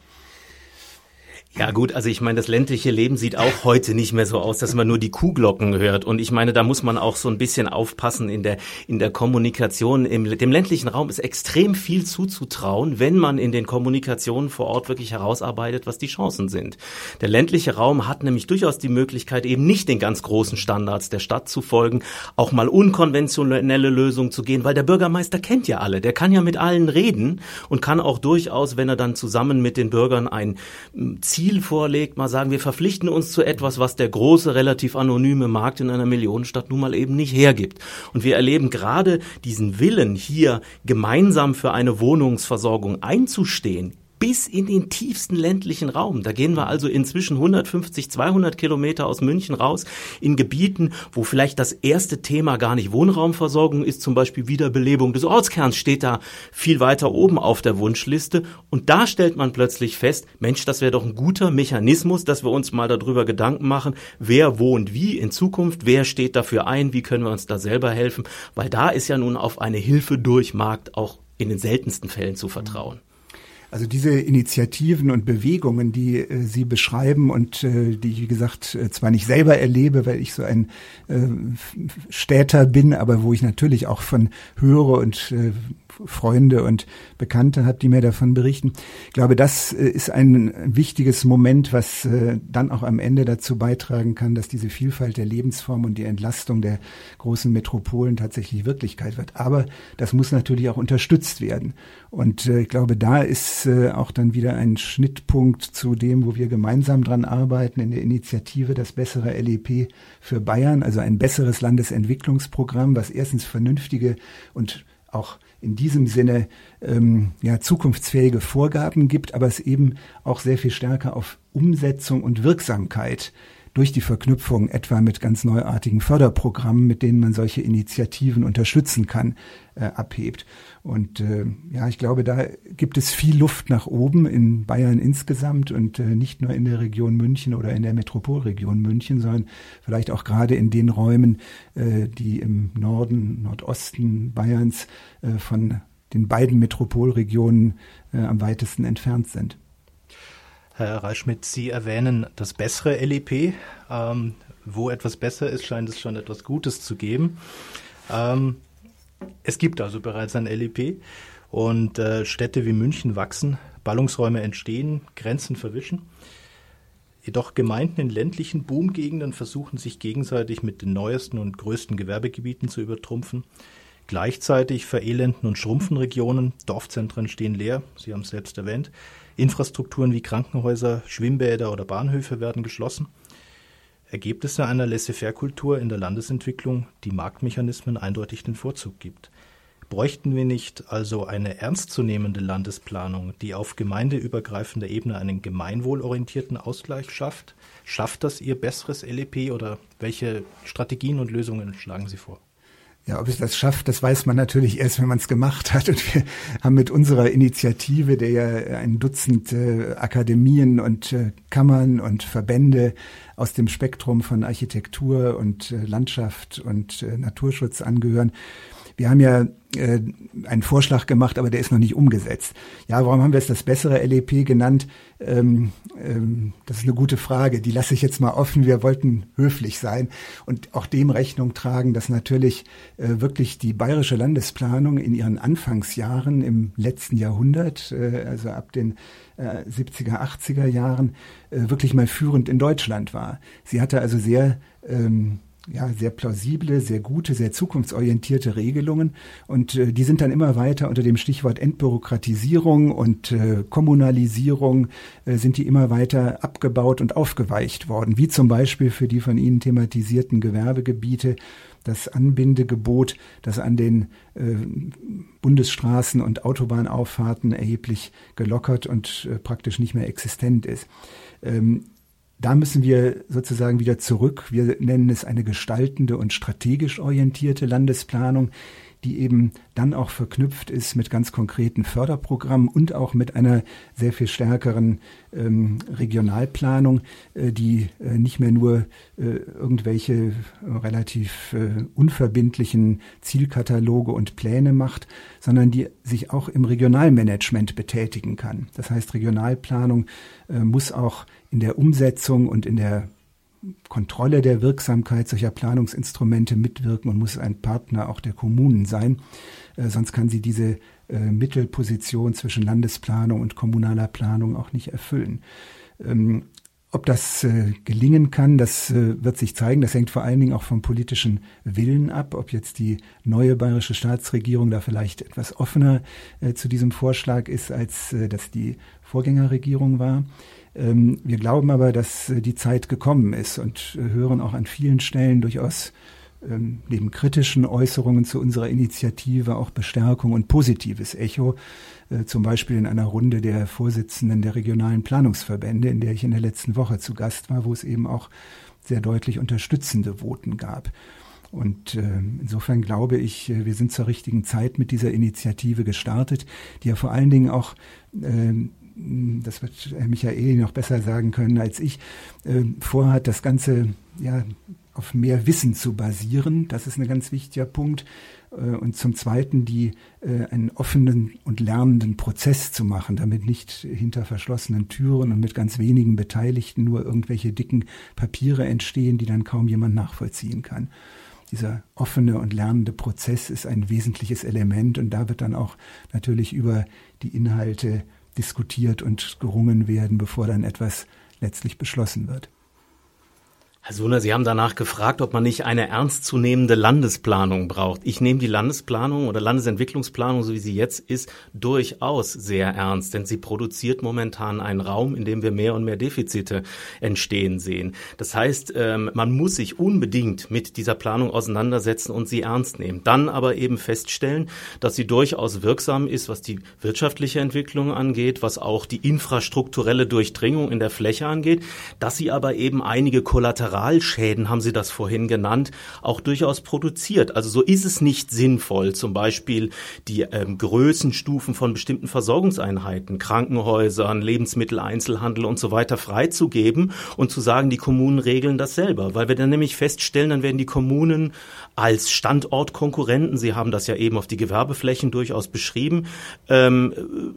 Ja gut, also ich meine, das ländliche Leben sieht auch heute nicht mehr so aus, dass man nur die Kuhglocken hört. Und ich meine, da muss man auch so ein bisschen aufpassen in der, in der Kommunikation. Im, dem ländlichen Raum ist extrem viel zuzutrauen, wenn man in den Kommunikationen vor Ort wirklich herausarbeitet, was die Chancen sind. Der ländliche Raum hat nämlich durchaus die Möglichkeit, eben nicht den ganz großen Standards der Stadt zu folgen, auch mal unkonventionelle Lösungen zu gehen, weil der Bürgermeister kennt ja alle, der kann ja mit allen reden und kann auch durchaus, wenn er dann zusammen mit den Bürgern ein Ziel Ziel vorlegt, mal sagen, wir verpflichten uns zu etwas, was der große, relativ anonyme Markt in einer Millionenstadt nun mal eben nicht hergibt. Und wir erleben gerade diesen Willen, hier gemeinsam für eine Wohnungsversorgung einzustehen, bis in den tiefsten ländlichen Raum. Da gehen wir also inzwischen 150, 200 Kilometer aus München raus in Gebieten, wo vielleicht das erste Thema gar nicht Wohnraumversorgung ist, zum Beispiel Wiederbelebung des Ortskerns steht da viel weiter oben auf der Wunschliste. Und da stellt man plötzlich fest, Mensch, das wäre doch ein guter Mechanismus, dass wir uns mal darüber Gedanken machen, wer wohnt wie in Zukunft, wer steht dafür ein, wie können wir uns da selber helfen, weil da ist ja nun auf eine Hilfe durch Markt auch in den seltensten Fällen zu vertrauen. Also diese Initiativen und Bewegungen, die äh, Sie beschreiben und äh, die ich, wie gesagt, äh, zwar nicht selber erlebe, weil ich so ein äh, Städter bin, aber wo ich natürlich auch von höre und äh, Freunde und Bekannte habe, die mir davon berichten. Ich glaube, das äh, ist ein wichtiges Moment, was äh, dann auch am Ende dazu beitragen kann, dass diese Vielfalt der Lebensform und die Entlastung der großen Metropolen tatsächlich Wirklichkeit wird. Aber das muss natürlich auch unterstützt werden. Und äh, ich glaube, da ist auch dann wieder ein Schnittpunkt zu dem, wo wir gemeinsam dran arbeiten in der Initiative das bessere LEP für Bayern, also ein besseres Landesentwicklungsprogramm, was erstens vernünftige und auch in diesem Sinne ähm, ja, zukunftsfähige Vorgaben gibt, aber es eben auch sehr viel stärker auf Umsetzung und Wirksamkeit durch die Verknüpfung etwa mit ganz neuartigen Förderprogrammen, mit denen man solche Initiativen unterstützen kann, äh, abhebt. Und äh, ja, ich glaube, da gibt es viel Luft nach oben in Bayern insgesamt und äh, nicht nur in der Region München oder in der Metropolregion München, sondern vielleicht auch gerade in den Räumen, äh, die im Norden, Nordosten Bayerns äh, von den beiden Metropolregionen äh, am weitesten entfernt sind. Herr Reichschmidt, Sie erwähnen das bessere LEP. Ähm, wo etwas besser ist, scheint es schon etwas Gutes zu geben. Ähm, es gibt also bereits ein LEP und äh, Städte wie München wachsen, Ballungsräume entstehen, Grenzen verwischen. Jedoch Gemeinden in ländlichen Boomgegenden versuchen sich gegenseitig mit den neuesten und größten Gewerbegebieten zu übertrumpfen. Gleichzeitig verelenden und schrumpfen Regionen, Dorfzentren stehen leer, Sie haben es selbst erwähnt. Infrastrukturen wie Krankenhäuser, Schwimmbäder oder Bahnhöfe werden geschlossen. Ergebnisse einer Laissez-faire-Kultur in der Landesentwicklung, die Marktmechanismen eindeutig den Vorzug gibt. Bräuchten wir nicht also eine ernstzunehmende Landesplanung, die auf gemeindeübergreifender Ebene einen gemeinwohlorientierten Ausgleich schafft? Schafft das Ihr besseres LEP oder welche Strategien und Lösungen schlagen Sie vor? Ja, ob es das schafft, das weiß man natürlich erst, wenn man es gemacht hat. Und wir haben mit unserer Initiative, der ja ein Dutzend äh, Akademien und äh, Kammern und Verbände aus dem Spektrum von Architektur und äh, Landschaft und äh, Naturschutz angehören, wir haben ja äh, einen Vorschlag gemacht, aber der ist noch nicht umgesetzt. Ja, warum haben wir es das bessere LEP genannt? Ähm, ähm, das ist eine gute Frage. Die lasse ich jetzt mal offen. Wir wollten höflich sein und auch dem Rechnung tragen, dass natürlich äh, wirklich die bayerische Landesplanung in ihren Anfangsjahren im letzten Jahrhundert, äh, also ab den äh, 70er, 80er Jahren, äh, wirklich mal führend in Deutschland war. Sie hatte also sehr ähm, ja, sehr plausible, sehr gute, sehr zukunftsorientierte Regelungen. Und äh, die sind dann immer weiter unter dem Stichwort Entbürokratisierung und äh, Kommunalisierung äh, sind die immer weiter abgebaut und aufgeweicht worden, wie zum Beispiel für die von Ihnen thematisierten Gewerbegebiete das Anbindegebot, das an den äh, Bundesstraßen und Autobahnauffahrten erheblich gelockert und äh, praktisch nicht mehr existent ist. Ähm, da müssen wir sozusagen wieder zurück. Wir nennen es eine gestaltende und strategisch orientierte Landesplanung, die eben dann auch verknüpft ist mit ganz konkreten Förderprogrammen und auch mit einer sehr viel stärkeren ähm, Regionalplanung, äh, die äh, nicht mehr nur äh, irgendwelche äh, relativ äh, unverbindlichen Zielkataloge und Pläne macht, sondern die sich auch im Regionalmanagement betätigen kann. Das heißt, Regionalplanung äh, muss auch in der Umsetzung und in der Kontrolle der Wirksamkeit solcher Planungsinstrumente mitwirken und muss ein Partner auch der Kommunen sein. Äh, sonst kann sie diese äh, Mittelposition zwischen Landesplanung und kommunaler Planung auch nicht erfüllen. Ähm, ob das äh, gelingen kann, das äh, wird sich zeigen. Das hängt vor allen Dingen auch vom politischen Willen ab, ob jetzt die neue bayerische Staatsregierung da vielleicht etwas offener äh, zu diesem Vorschlag ist, als äh, das die Vorgängerregierung war. Ähm, wir glauben aber, dass äh, die Zeit gekommen ist und äh, hören auch an vielen Stellen durchaus ähm, neben kritischen Äußerungen zu unserer Initiative auch Bestärkung und positives Echo, äh, zum Beispiel in einer Runde der Vorsitzenden der regionalen Planungsverbände, in der ich in der letzten Woche zu Gast war, wo es eben auch sehr deutlich unterstützende Voten gab. Und äh, insofern glaube ich, wir sind zur richtigen Zeit mit dieser Initiative gestartet, die ja vor allen Dingen auch das wird Michael noch besser sagen können als ich, äh, vorhat, das Ganze ja auf mehr Wissen zu basieren. Das ist ein ganz wichtiger Punkt. Äh, und zum Zweiten, die äh, einen offenen und lernenden Prozess zu machen, damit nicht hinter verschlossenen Türen und mit ganz wenigen Beteiligten nur irgendwelche dicken Papiere entstehen, die dann kaum jemand nachvollziehen kann. Dieser offene und lernende Prozess ist ein wesentliches Element und da wird dann auch natürlich über die Inhalte diskutiert und gerungen werden, bevor dann etwas letztlich beschlossen wird. Herr Suner, Sie haben danach gefragt, ob man nicht eine ernstzunehmende Landesplanung braucht. Ich nehme die Landesplanung oder Landesentwicklungsplanung, so wie sie jetzt ist, durchaus sehr ernst, denn sie produziert momentan einen Raum, in dem wir mehr und mehr Defizite entstehen sehen. Das heißt, ähm, man muss sich unbedingt mit dieser Planung auseinandersetzen und sie ernst nehmen. Dann aber eben feststellen, dass sie durchaus wirksam ist, was die wirtschaftliche Entwicklung angeht, was auch die infrastrukturelle Durchdringung in der Fläche angeht, dass sie aber eben einige Kollateral Kollateralschäden, haben Sie das vorhin genannt, auch durchaus produziert. Also so ist es nicht sinnvoll, zum Beispiel die ähm, Größenstufen von bestimmten Versorgungseinheiten, Krankenhäusern, Lebensmitteleinzelhandel und so weiter freizugeben und zu sagen, die Kommunen regeln das selber. Weil wir dann nämlich feststellen, dann werden die Kommunen als Standortkonkurrenten, Sie haben das ja eben auf die Gewerbeflächen durchaus beschrieben, ähm,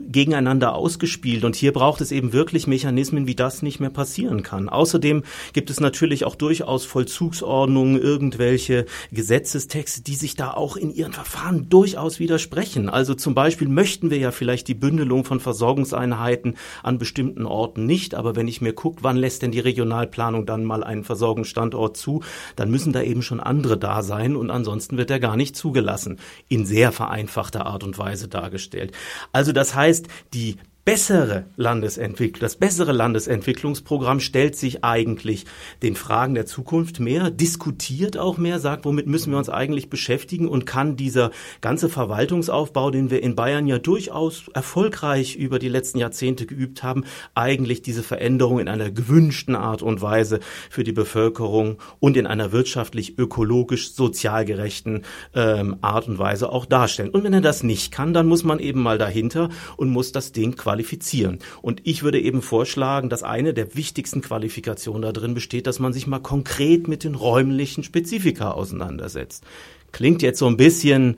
gegeneinander ausgespielt. Und hier braucht es eben wirklich Mechanismen, wie das nicht mehr passieren kann. Außerdem gibt es natürlich auch durchaus Vollzugsordnungen, irgendwelche Gesetzestexte, die sich da auch in ihren Verfahren durchaus widersprechen. Also zum Beispiel möchten wir ja vielleicht die Bündelung von Versorgungseinheiten an bestimmten Orten nicht, aber wenn ich mir gucke, wann lässt denn die Regionalplanung dann mal einen Versorgungsstandort zu, dann müssen da eben schon andere da sein sein und ansonsten wird er gar nicht zugelassen. In sehr vereinfachter Art und Weise dargestellt. Also das heißt, die bessere Landesentwicklung, das bessere Landesentwicklungsprogramm stellt sich eigentlich den Fragen der Zukunft mehr, diskutiert auch mehr, sagt, womit müssen wir uns eigentlich beschäftigen und kann dieser ganze Verwaltungsaufbau, den wir in Bayern ja durchaus erfolgreich über die letzten Jahrzehnte geübt haben, eigentlich diese Veränderung in einer gewünschten Art und Weise für die Bevölkerung und in einer wirtschaftlich, ökologisch, sozial gerechten ähm, Art und Weise auch darstellen. Und wenn er das nicht kann, dann muss man eben mal dahinter und muss das Ding quasi qualifizieren. Und ich würde eben vorschlagen, dass eine der wichtigsten Qualifikationen da drin besteht, dass man sich mal konkret mit den räumlichen Spezifika auseinandersetzt. Klingt jetzt so ein bisschen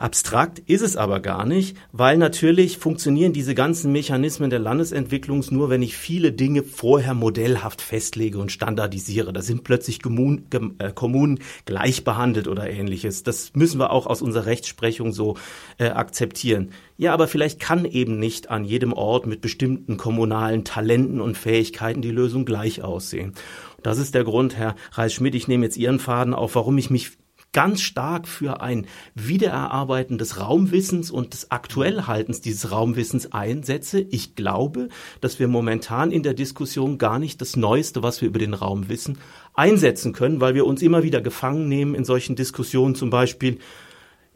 Abstrakt ist es aber gar nicht, weil natürlich funktionieren diese ganzen Mechanismen der Landesentwicklung nur, wenn ich viele Dinge vorher modellhaft festlege und standardisiere. Da sind plötzlich äh, Kommunen gleich behandelt oder ähnliches. Das müssen wir auch aus unserer Rechtsprechung so äh, akzeptieren. Ja, aber vielleicht kann eben nicht an jedem Ort mit bestimmten kommunalen Talenten und Fähigkeiten die Lösung gleich aussehen. Das ist der Grund, Herr Reis-Schmidt, ich nehme jetzt Ihren Faden auf, warum ich mich ganz stark für ein Wiedererarbeiten des Raumwissens und des Aktuellhaltens dieses Raumwissens einsetze. Ich glaube, dass wir momentan in der Diskussion gar nicht das Neueste, was wir über den Raum wissen, einsetzen können, weil wir uns immer wieder gefangen nehmen in solchen Diskussionen, zum Beispiel,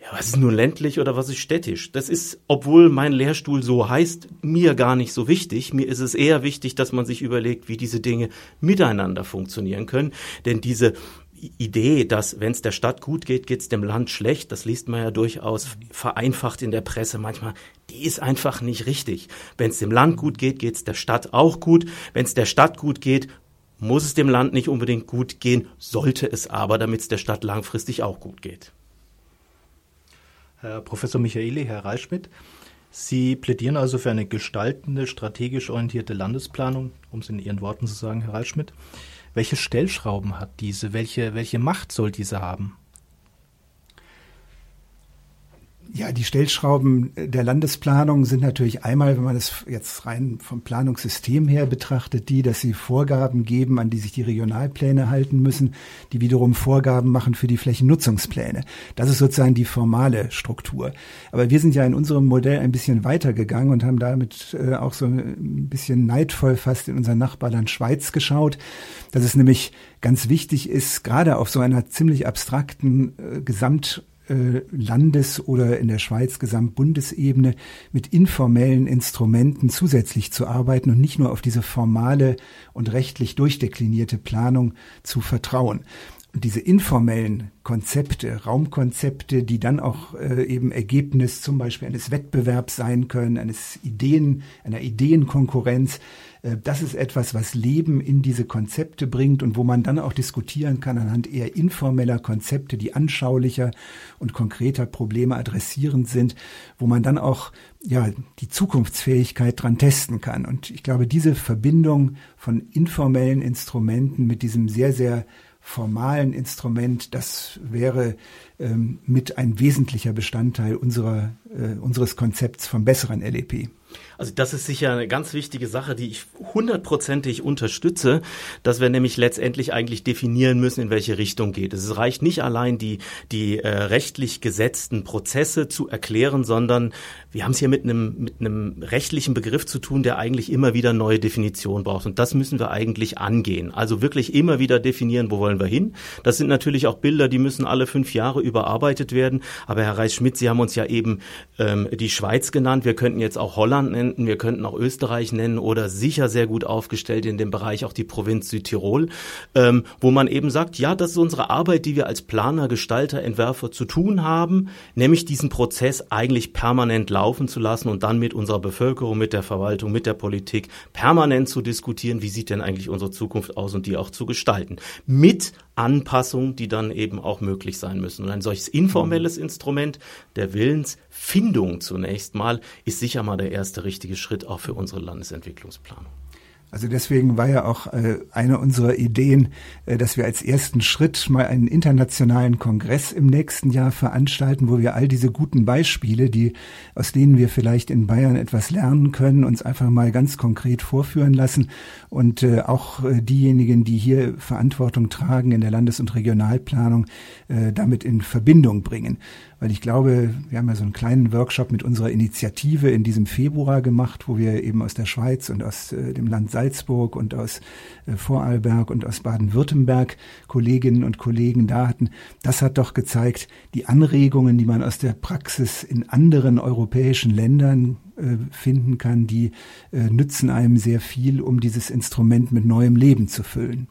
ja, was ist nun ländlich oder was ist städtisch? Das ist, obwohl mein Lehrstuhl so heißt, mir gar nicht so wichtig. Mir ist es eher wichtig, dass man sich überlegt, wie diese Dinge miteinander funktionieren können. Denn diese Idee, dass wenn es der Stadt gut geht, geht es dem Land schlecht, das liest man ja durchaus vereinfacht in der Presse manchmal, die ist einfach nicht richtig. Wenn es dem Land gut geht, geht es der Stadt auch gut. Wenn es der Stadt gut geht, muss es dem Land nicht unbedingt gut gehen, sollte es aber, damit es der Stadt langfristig auch gut geht. Herr Professor Michaeli, Herr Reichschmidt, Sie plädieren also für eine gestaltende, strategisch orientierte Landesplanung, um es in Ihren Worten zu sagen, Herr Reichschmidt. Welche Stellschrauben hat diese? Welche, welche Macht soll diese haben? Ja, die Stellschrauben der Landesplanung sind natürlich einmal, wenn man es jetzt rein vom Planungssystem her betrachtet, die, dass sie Vorgaben geben, an die sich die Regionalpläne halten müssen, die wiederum Vorgaben machen für die Flächennutzungspläne. Das ist sozusagen die formale Struktur. Aber wir sind ja in unserem Modell ein bisschen weitergegangen und haben damit äh, auch so ein bisschen neidvoll fast in unser Nachbarland Schweiz geschaut, dass es nämlich ganz wichtig ist, gerade auf so einer ziemlich abstrakten äh, Gesamt Landes- oder in der Schweiz Gesamtbundesebene mit informellen Instrumenten zusätzlich zu arbeiten und nicht nur auf diese formale und rechtlich durchdeklinierte Planung zu vertrauen. Diese informellen Konzepte, Raumkonzepte, die dann auch äh, eben Ergebnis zum Beispiel eines Wettbewerbs sein können, eines Ideen, einer Ideenkonkurrenz, äh, das ist etwas, was Leben in diese Konzepte bringt und wo man dann auch diskutieren kann anhand eher informeller Konzepte, die anschaulicher und konkreter Probleme adressierend sind, wo man dann auch ja die Zukunftsfähigkeit dran testen kann. Und ich glaube, diese Verbindung von informellen Instrumenten mit diesem sehr, sehr formalen Instrument, das wäre ähm, mit ein wesentlicher Bestandteil unserer, äh, unseres Konzepts vom besseren LEP. Also das ist sicher eine ganz wichtige Sache, die ich hundertprozentig unterstütze, dass wir nämlich letztendlich eigentlich definieren müssen, in welche Richtung geht. Es reicht nicht allein, die, die äh, rechtlich gesetzten Prozesse zu erklären, sondern wir haben es hier mit einem, mit einem rechtlichen Begriff zu tun, der eigentlich immer wieder neue Definitionen braucht. Und das müssen wir eigentlich angehen. Also wirklich immer wieder definieren, wo wollen wir hin. Das sind natürlich auch Bilder, die müssen alle fünf Jahre überarbeitet werden. Aber Herr Reis-Schmidt, Sie haben uns ja eben ähm, die Schweiz genannt. Wir könnten jetzt auch Holland nennen nennen, wir könnten auch Österreich nennen oder sicher sehr gut aufgestellt in dem Bereich auch die Provinz Südtirol, ähm, wo man eben sagt, ja, das ist unsere Arbeit, die wir als Planer, Gestalter, Entwerfer zu tun haben, nämlich diesen Prozess eigentlich permanent laufen zu lassen und dann mit unserer Bevölkerung, mit der Verwaltung, mit der Politik permanent zu diskutieren, wie sieht denn eigentlich unsere Zukunft aus und die auch zu gestalten. Mit Anpassungen, die dann eben auch möglich sein müssen. Und ein solches informelles Instrument der Willensfindung zunächst mal ist sicher mal der erste richtige Schritt auch für unsere Landesentwicklungsplanung. Also deswegen war ja auch äh, eine unserer Ideen, äh, dass wir als ersten Schritt mal einen internationalen Kongress im nächsten Jahr veranstalten, wo wir all diese guten Beispiele, die aus denen wir vielleicht in Bayern etwas lernen können, uns einfach mal ganz konkret vorführen lassen und äh, auch diejenigen, die hier Verantwortung tragen in der Landes- und Regionalplanung, damit in Verbindung bringen weil ich glaube, wir haben ja so einen kleinen Workshop mit unserer Initiative in diesem Februar gemacht, wo wir eben aus der Schweiz und aus äh, dem Land Salzburg und aus äh, Vorarlberg und aus Baden-Württemberg Kolleginnen und Kollegen da hatten. Das hat doch gezeigt, die Anregungen, die man aus der Praxis in anderen europäischen Ländern äh, finden kann, die nützen einem sehr viel, um dieses Instrument mit neuem Leben zu füllen.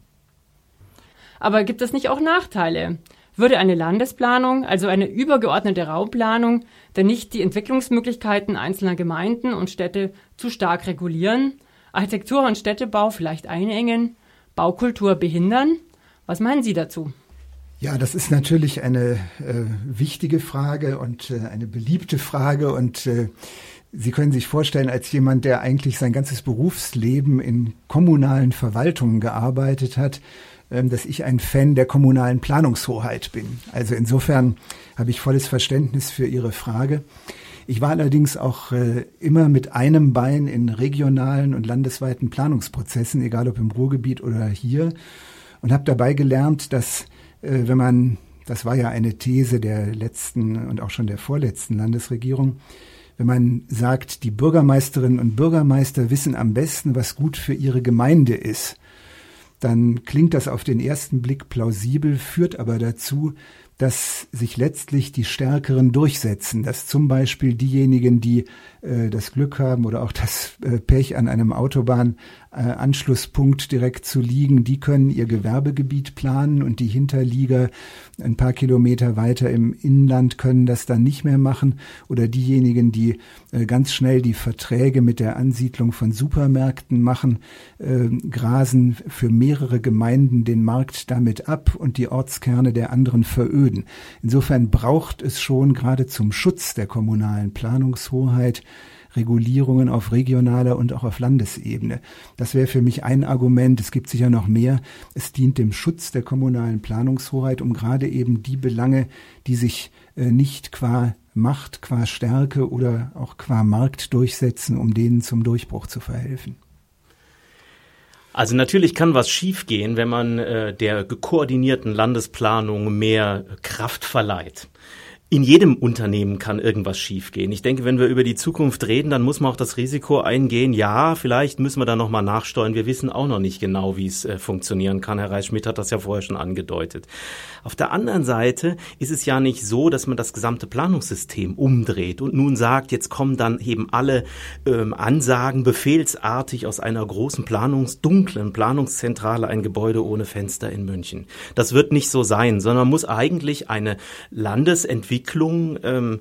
Aber gibt es nicht auch Nachteile? Würde eine Landesplanung, also eine übergeordnete Raumplanung, denn nicht die Entwicklungsmöglichkeiten einzelner Gemeinden und Städte zu stark regulieren, Architektur und Städtebau vielleicht einengen, Baukultur behindern? Was meinen Sie dazu? Ja, das ist natürlich eine äh, wichtige Frage und äh, eine beliebte Frage und äh, Sie können sich vorstellen, als jemand, der eigentlich sein ganzes Berufsleben in kommunalen Verwaltungen gearbeitet hat, dass ich ein Fan der kommunalen Planungshoheit bin. Also insofern habe ich volles Verständnis für Ihre Frage. Ich war allerdings auch äh, immer mit einem Bein in regionalen und landesweiten Planungsprozessen, egal ob im Ruhrgebiet oder hier, und habe dabei gelernt, dass äh, wenn man, das war ja eine These der letzten und auch schon der vorletzten Landesregierung, wenn man sagt, die Bürgermeisterinnen und Bürgermeister wissen am besten, was gut für ihre Gemeinde ist, dann klingt das auf den ersten Blick plausibel, führt aber dazu, dass sich letztlich die Stärkeren durchsetzen, dass zum Beispiel diejenigen, die äh, das Glück haben oder auch das äh, Pech an einem Autobahnanschlusspunkt äh, direkt zu liegen, die können ihr Gewerbegebiet planen und die Hinterlieger ein paar Kilometer weiter im Inland können das dann nicht mehr machen oder diejenigen, die äh, ganz schnell die Verträge mit der Ansiedlung von Supermärkten machen, äh, grasen für mehrere Gemeinden den Markt damit ab und die Ortskerne der anderen veröden. Insofern braucht es schon gerade zum Schutz der kommunalen Planungshoheit Regulierungen auf regionaler und auch auf Landesebene. Das wäre für mich ein Argument. Es gibt sicher noch mehr. Es dient dem Schutz der kommunalen Planungshoheit, um gerade eben die Belange, die sich äh, nicht qua Macht, qua Stärke oder auch qua Markt durchsetzen, um denen zum Durchbruch zu verhelfen. Also natürlich kann was schiefgehen, wenn man äh, der gekoordinierten Landesplanung mehr Kraft verleiht in jedem Unternehmen kann irgendwas schiefgehen. Ich denke, wenn wir über die Zukunft reden, dann muss man auch das Risiko eingehen. Ja, vielleicht müssen wir da nochmal nachsteuern. Wir wissen auch noch nicht genau, wie es äh, funktionieren kann. Herr Reich-Schmidt hat das ja vorher schon angedeutet. Auf der anderen Seite ist es ja nicht so, dass man das gesamte Planungssystem umdreht und nun sagt, jetzt kommen dann eben alle ähm, Ansagen befehlsartig aus einer großen Planungs-, dunklen Planungszentrale ein Gebäude ohne Fenster in München. Das wird nicht so sein, sondern muss eigentlich eine Landesentwicklung Entwicklung ähm,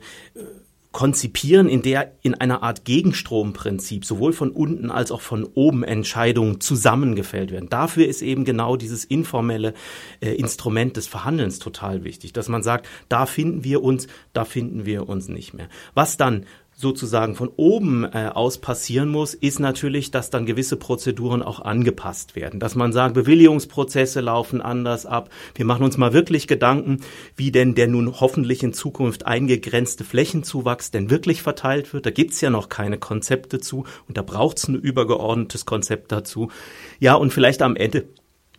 konzipieren, in der in einer Art Gegenstromprinzip sowohl von unten als auch von oben Entscheidungen zusammengefällt werden. Dafür ist eben genau dieses informelle äh, Instrument des Verhandelns total wichtig, dass man sagt, da finden wir uns, da finden wir uns nicht mehr. Was dann sozusagen von oben äh, aus passieren muss, ist natürlich, dass dann gewisse Prozeduren auch angepasst werden. Dass man sagt, Bewilligungsprozesse laufen anders ab. Wir machen uns mal wirklich Gedanken, wie denn der nun hoffentlich in Zukunft eingegrenzte Flächenzuwachs denn wirklich verteilt wird. Da gibt's ja noch keine Konzepte zu und da braucht's ein übergeordnetes Konzept dazu. Ja, und vielleicht am Ende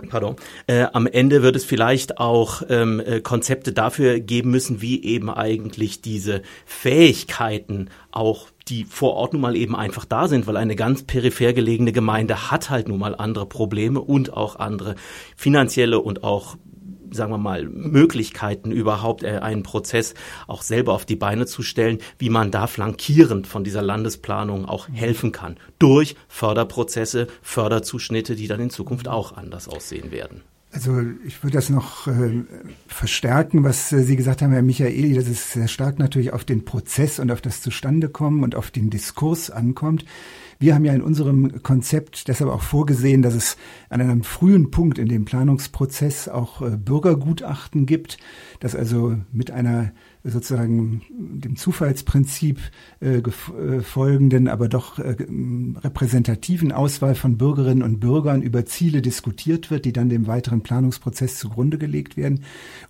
Pardon. Äh, am Ende wird es vielleicht auch ähm, äh, Konzepte dafür geben müssen, wie eben eigentlich diese Fähigkeiten auch die vor Ort nun mal eben einfach da sind, weil eine ganz peripher gelegene Gemeinde hat halt nun mal andere Probleme und auch andere finanzielle und auch sagen wir mal, Möglichkeiten überhaupt äh, einen Prozess auch selber auf die Beine zu stellen, wie man da flankierend von dieser Landesplanung auch helfen kann. Durch Förderprozesse, Förderzuschnitte, die dann in Zukunft auch anders aussehen werden. Also ich würde das noch äh, verstärken, was äh, Sie gesagt haben, Herr Michaeli, dass es sehr stark natürlich auf den Prozess und auf das Zustandekommen und auf den Diskurs ankommt. Wir haben ja in unserem Konzept deshalb auch vorgesehen, dass es an einem frühen Punkt in dem Planungsprozess auch äh, Bürgergutachten gibt, dass also mit einer sozusagen dem Zufallsprinzip äh, äh, folgenden, aber doch äh, repräsentativen Auswahl von Bürgerinnen und Bürgern über Ziele diskutiert wird, die dann dem weiteren Planungsprozess zugrunde gelegt werden.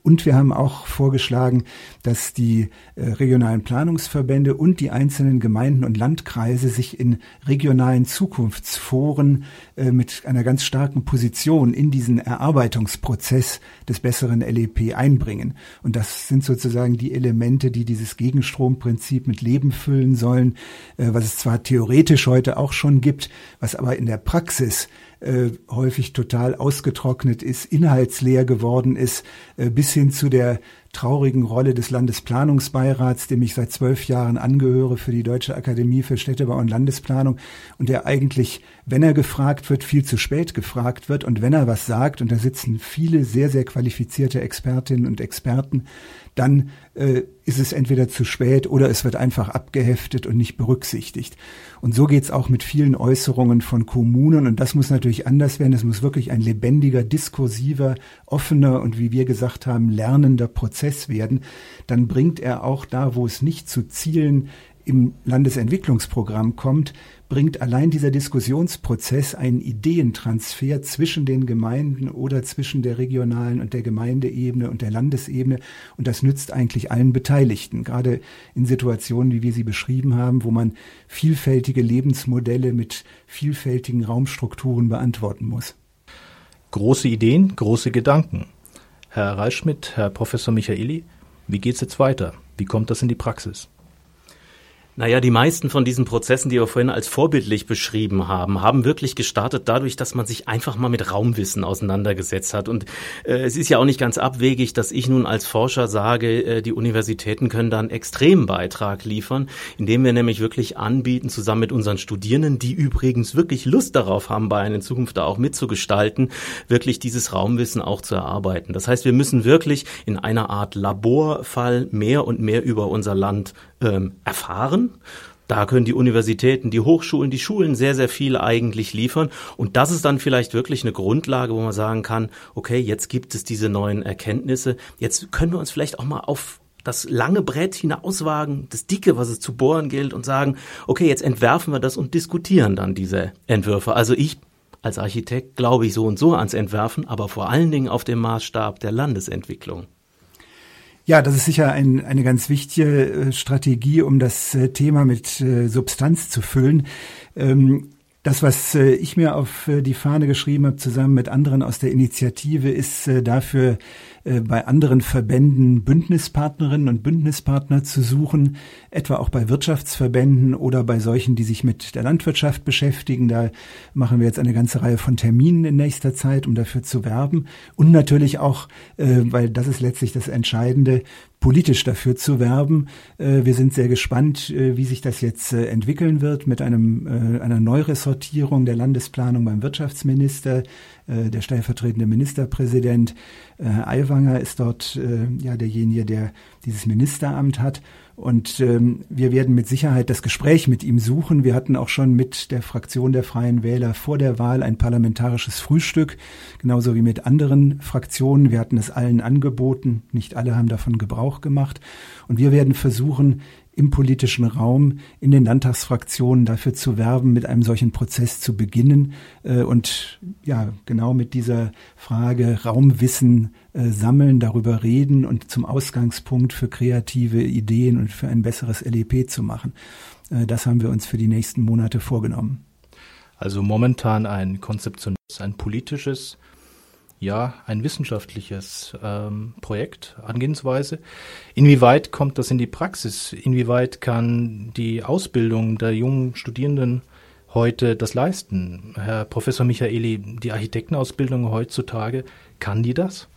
Und wir haben auch vorgeschlagen, dass die äh, regionalen Planungsverbände und die einzelnen Gemeinden und Landkreise sich in regionalen Zukunftsforen äh, mit einer ganz starken Position in diesen Erarbeitungsprozess des besseren LEP einbringen. Und das sind sozusagen die Elemente, die dieses Gegenstromprinzip mit Leben füllen sollen, äh, was es zwar theoretisch heute auch schon gibt, was aber in der Praxis äh, häufig total ausgetrocknet ist, inhaltsleer geworden ist, äh, bis hin zu der traurigen Rolle des Landesplanungsbeirats, dem ich seit zwölf Jahren angehöre für die Deutsche Akademie für Städtebau und Landesplanung und der eigentlich, wenn er gefragt wird, viel zu spät gefragt wird. Und wenn er was sagt, und da sitzen viele sehr, sehr qualifizierte Expertinnen und Experten, dann äh, ist es entweder zu spät oder es wird einfach abgeheftet und nicht berücksichtigt. Und so geht's auch mit vielen Äußerungen von Kommunen und das muss natürlich anders werden. Es muss wirklich ein lebendiger, diskursiver, offener und wie wir gesagt haben, lernender Prozess werden. Dann bringt er auch da, wo es nicht zu Zielen im Landesentwicklungsprogramm kommt, bringt allein dieser Diskussionsprozess einen Ideentransfer zwischen den Gemeinden oder zwischen der regionalen und der Gemeindeebene und der Landesebene. Und das nützt eigentlich allen Beteiligten, gerade in Situationen, wie wir sie beschrieben haben, wo man vielfältige Lebensmodelle mit vielfältigen Raumstrukturen beantworten muss. Große Ideen, große Gedanken. Herr Reichschmidt, Herr Professor Michaeli, wie geht's jetzt weiter? Wie kommt das in die Praxis? Naja, die meisten von diesen Prozessen, die wir vorhin als vorbildlich beschrieben haben, haben wirklich gestartet dadurch, dass man sich einfach mal mit Raumwissen auseinandergesetzt hat. Und äh, es ist ja auch nicht ganz abwegig, dass ich nun als Forscher sage, äh, die Universitäten können da einen extremen Beitrag liefern, indem wir nämlich wirklich anbieten, zusammen mit unseren Studierenden, die übrigens wirklich Lust darauf haben, bei einer Zukunft da auch mitzugestalten, wirklich dieses Raumwissen auch zu erarbeiten. Das heißt, wir müssen wirklich in einer Art Laborfall mehr und mehr über unser Land ähm, erfahren. Da können die Universitäten, die Hochschulen, die Schulen sehr, sehr viel eigentlich liefern. Und das ist dann vielleicht wirklich eine Grundlage, wo man sagen kann, okay, jetzt gibt es diese neuen Erkenntnisse. Jetzt können wir uns vielleicht auch mal auf das lange Brett hinauswagen, das Dicke, was es zu bohren gilt und sagen, okay, jetzt entwerfen wir das und diskutieren dann diese Entwürfe. Also ich als Architekt glaube ich so und so ans Entwerfen, aber vor allen Dingen auf dem Maßstab der Landesentwicklung. Ja, das ist sicher ein, eine ganz wichtige äh, Strategie, um das äh, Thema mit äh, Substanz zu füllen. Ähm, das, was ich mir auf die Fahne geschrieben habe, zusammen mit anderen aus der Initiative, ist dafür äh, bei anderen Verbänden Bündnispartnerinnen und Bündnispartner zu suchen, etwa auch bei Wirtschaftsverbänden oder bei solchen, die sich mit der Landwirtschaft beschäftigen. Da machen wir jetzt eine ganze Reihe von Terminen in nächster Zeit, um dafür zu werben. Und natürlich auch, äh, weil das ist letztlich das Entscheidende, politisch dafür zu werben. Äh, wir sind sehr gespannt, äh, wie sich das jetzt entwickeln wird mit einem, einer Neuressortierung der Landesplanung beim Wirtschaftsminister. Der stellvertretende Ministerpräsident Aiwanger ist dort ja derjenige, der dieses Ministeramt hat. Und ähm, wir werden mit Sicherheit das Gespräch mit ihm suchen. Wir hatten auch schon mit der Fraktion der Freien Wähler vor der Wahl ein parlamentarisches Frühstück, genauso wie mit anderen Fraktionen. Wir hatten es allen angeboten. Nicht alle haben davon Gebrauch gemacht. Und wir werden versuchen, im politischen Raum, in den Landtagsfraktionen dafür zu werben, mit einem solchen Prozess zu beginnen äh, und ja, genau mit dieser Frage Raumwissen äh, sammeln, darüber reden und zum Ausgangspunkt für kreative Ideen und für ein besseres LEP zu machen. Äh, das haben wir uns für die nächsten Monate vorgenommen. Also momentan ein konzeptionelles, ein politisches ja ein wissenschaftliches ähm, Projekt, Angehensweise. Inwieweit kommt das in die Praxis? Inwieweit kann die Ausbildung der jungen Studierenden heute das leisten? Herr Professor Michaeli, die Architektenausbildung heutzutage, kann die das?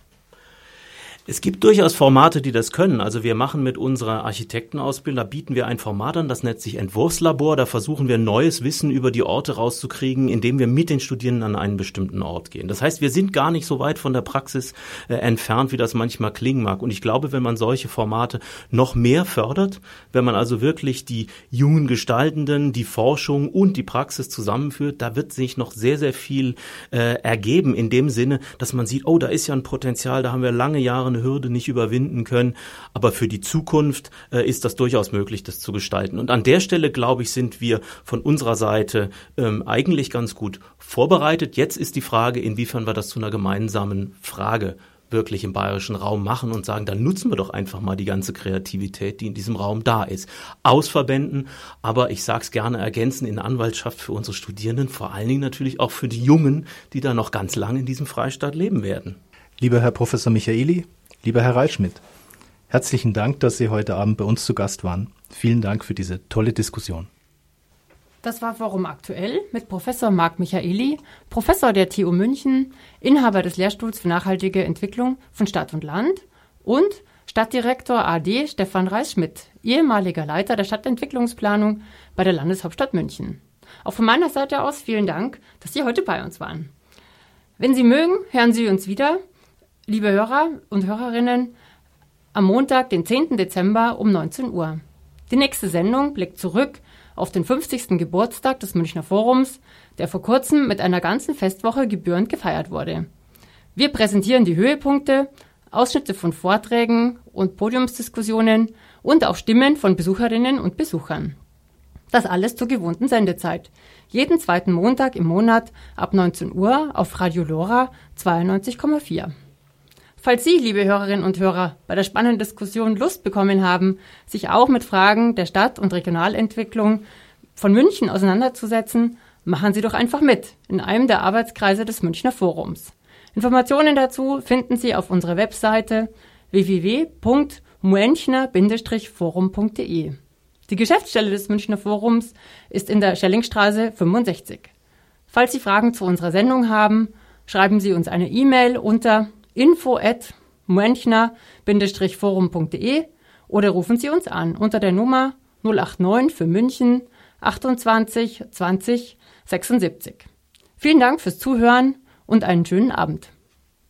Es gibt durchaus Formate, die das können. Also wir machen mit unserer Architektenausbildung, da bieten wir ein Format an, das nennt sich Entwurfslabor. Da versuchen wir neues Wissen über die Orte rauszukriegen, indem wir mit den Studierenden an einen bestimmten Ort gehen. Das heißt, wir sind gar nicht so weit von der Praxis äh, entfernt, wie das manchmal klingen mag. Und ich glaube, wenn man solche Formate noch mehr fördert, wenn man also wirklich die jungen Gestaltenden, die Forschung und die Praxis zusammenführt, da wird sich noch sehr, sehr viel äh, ergeben in dem Sinne, dass man sieht, oh, da ist ja ein Potenzial, da haben wir lange Jahre eine Hürde nicht überwinden können. Aber für die Zukunft äh, ist das durchaus möglich, das zu gestalten. Und an der Stelle, glaube ich, sind wir von unserer Seite ähm, eigentlich ganz gut vorbereitet. Jetzt ist die Frage, inwiefern wir das zu einer gemeinsamen Frage wirklich im bayerischen Raum machen und sagen, dann nutzen wir doch einfach mal die ganze Kreativität, die in diesem Raum da ist. Aus Verbänden, aber ich sage es gerne ergänzen in Anwaltschaft für unsere Studierenden, vor allen Dingen natürlich auch für die Jungen, die da noch ganz lange in diesem Freistaat leben werden. Lieber Herr Professor Michaeli, Lieber Herr Reitschmidt, herzlichen Dank, dass Sie heute Abend bei uns zu Gast waren. Vielen Dank für diese tolle Diskussion. Das war Forum aktuell mit Professor Marc Michaeli, Professor der TU München, Inhaber des Lehrstuhls für nachhaltige Entwicklung von Stadt und Land und Stadtdirektor AD Stefan Reis-Schmidt, ehemaliger Leiter der Stadtentwicklungsplanung bei der Landeshauptstadt München. Auch von meiner Seite aus vielen Dank, dass Sie heute bei uns waren. Wenn Sie mögen, hören Sie uns wieder liebe Hörer und Hörerinnen, am Montag, den 10. Dezember um 19 Uhr. Die nächste Sendung blickt zurück auf den 50. Geburtstag des Münchner Forums, der vor kurzem mit einer ganzen Festwoche gebührend gefeiert wurde. Wir präsentieren die Höhepunkte, Ausschnitte von Vorträgen und Podiumsdiskussionen und auch Stimmen von Besucherinnen und Besuchern. Das alles zur gewohnten Sendezeit. Jeden zweiten Montag im Monat ab 19 Uhr auf Radio Lora 92,4. Falls Sie, liebe Hörerinnen und Hörer, bei der spannenden Diskussion Lust bekommen haben, sich auch mit Fragen der Stadt- und Regionalentwicklung von München auseinanderzusetzen, machen Sie doch einfach mit in einem der Arbeitskreise des Münchner Forums. Informationen dazu finden Sie auf unserer Webseite www.muenchner-forum.de. Die Geschäftsstelle des Münchner Forums ist in der Schellingstraße 65. Falls Sie Fragen zu unserer Sendung haben, schreiben Sie uns eine E-Mail unter info at forum.de oder rufen Sie uns an unter der Nummer 089 für München 28 20 76. Vielen Dank fürs Zuhören und einen schönen Abend.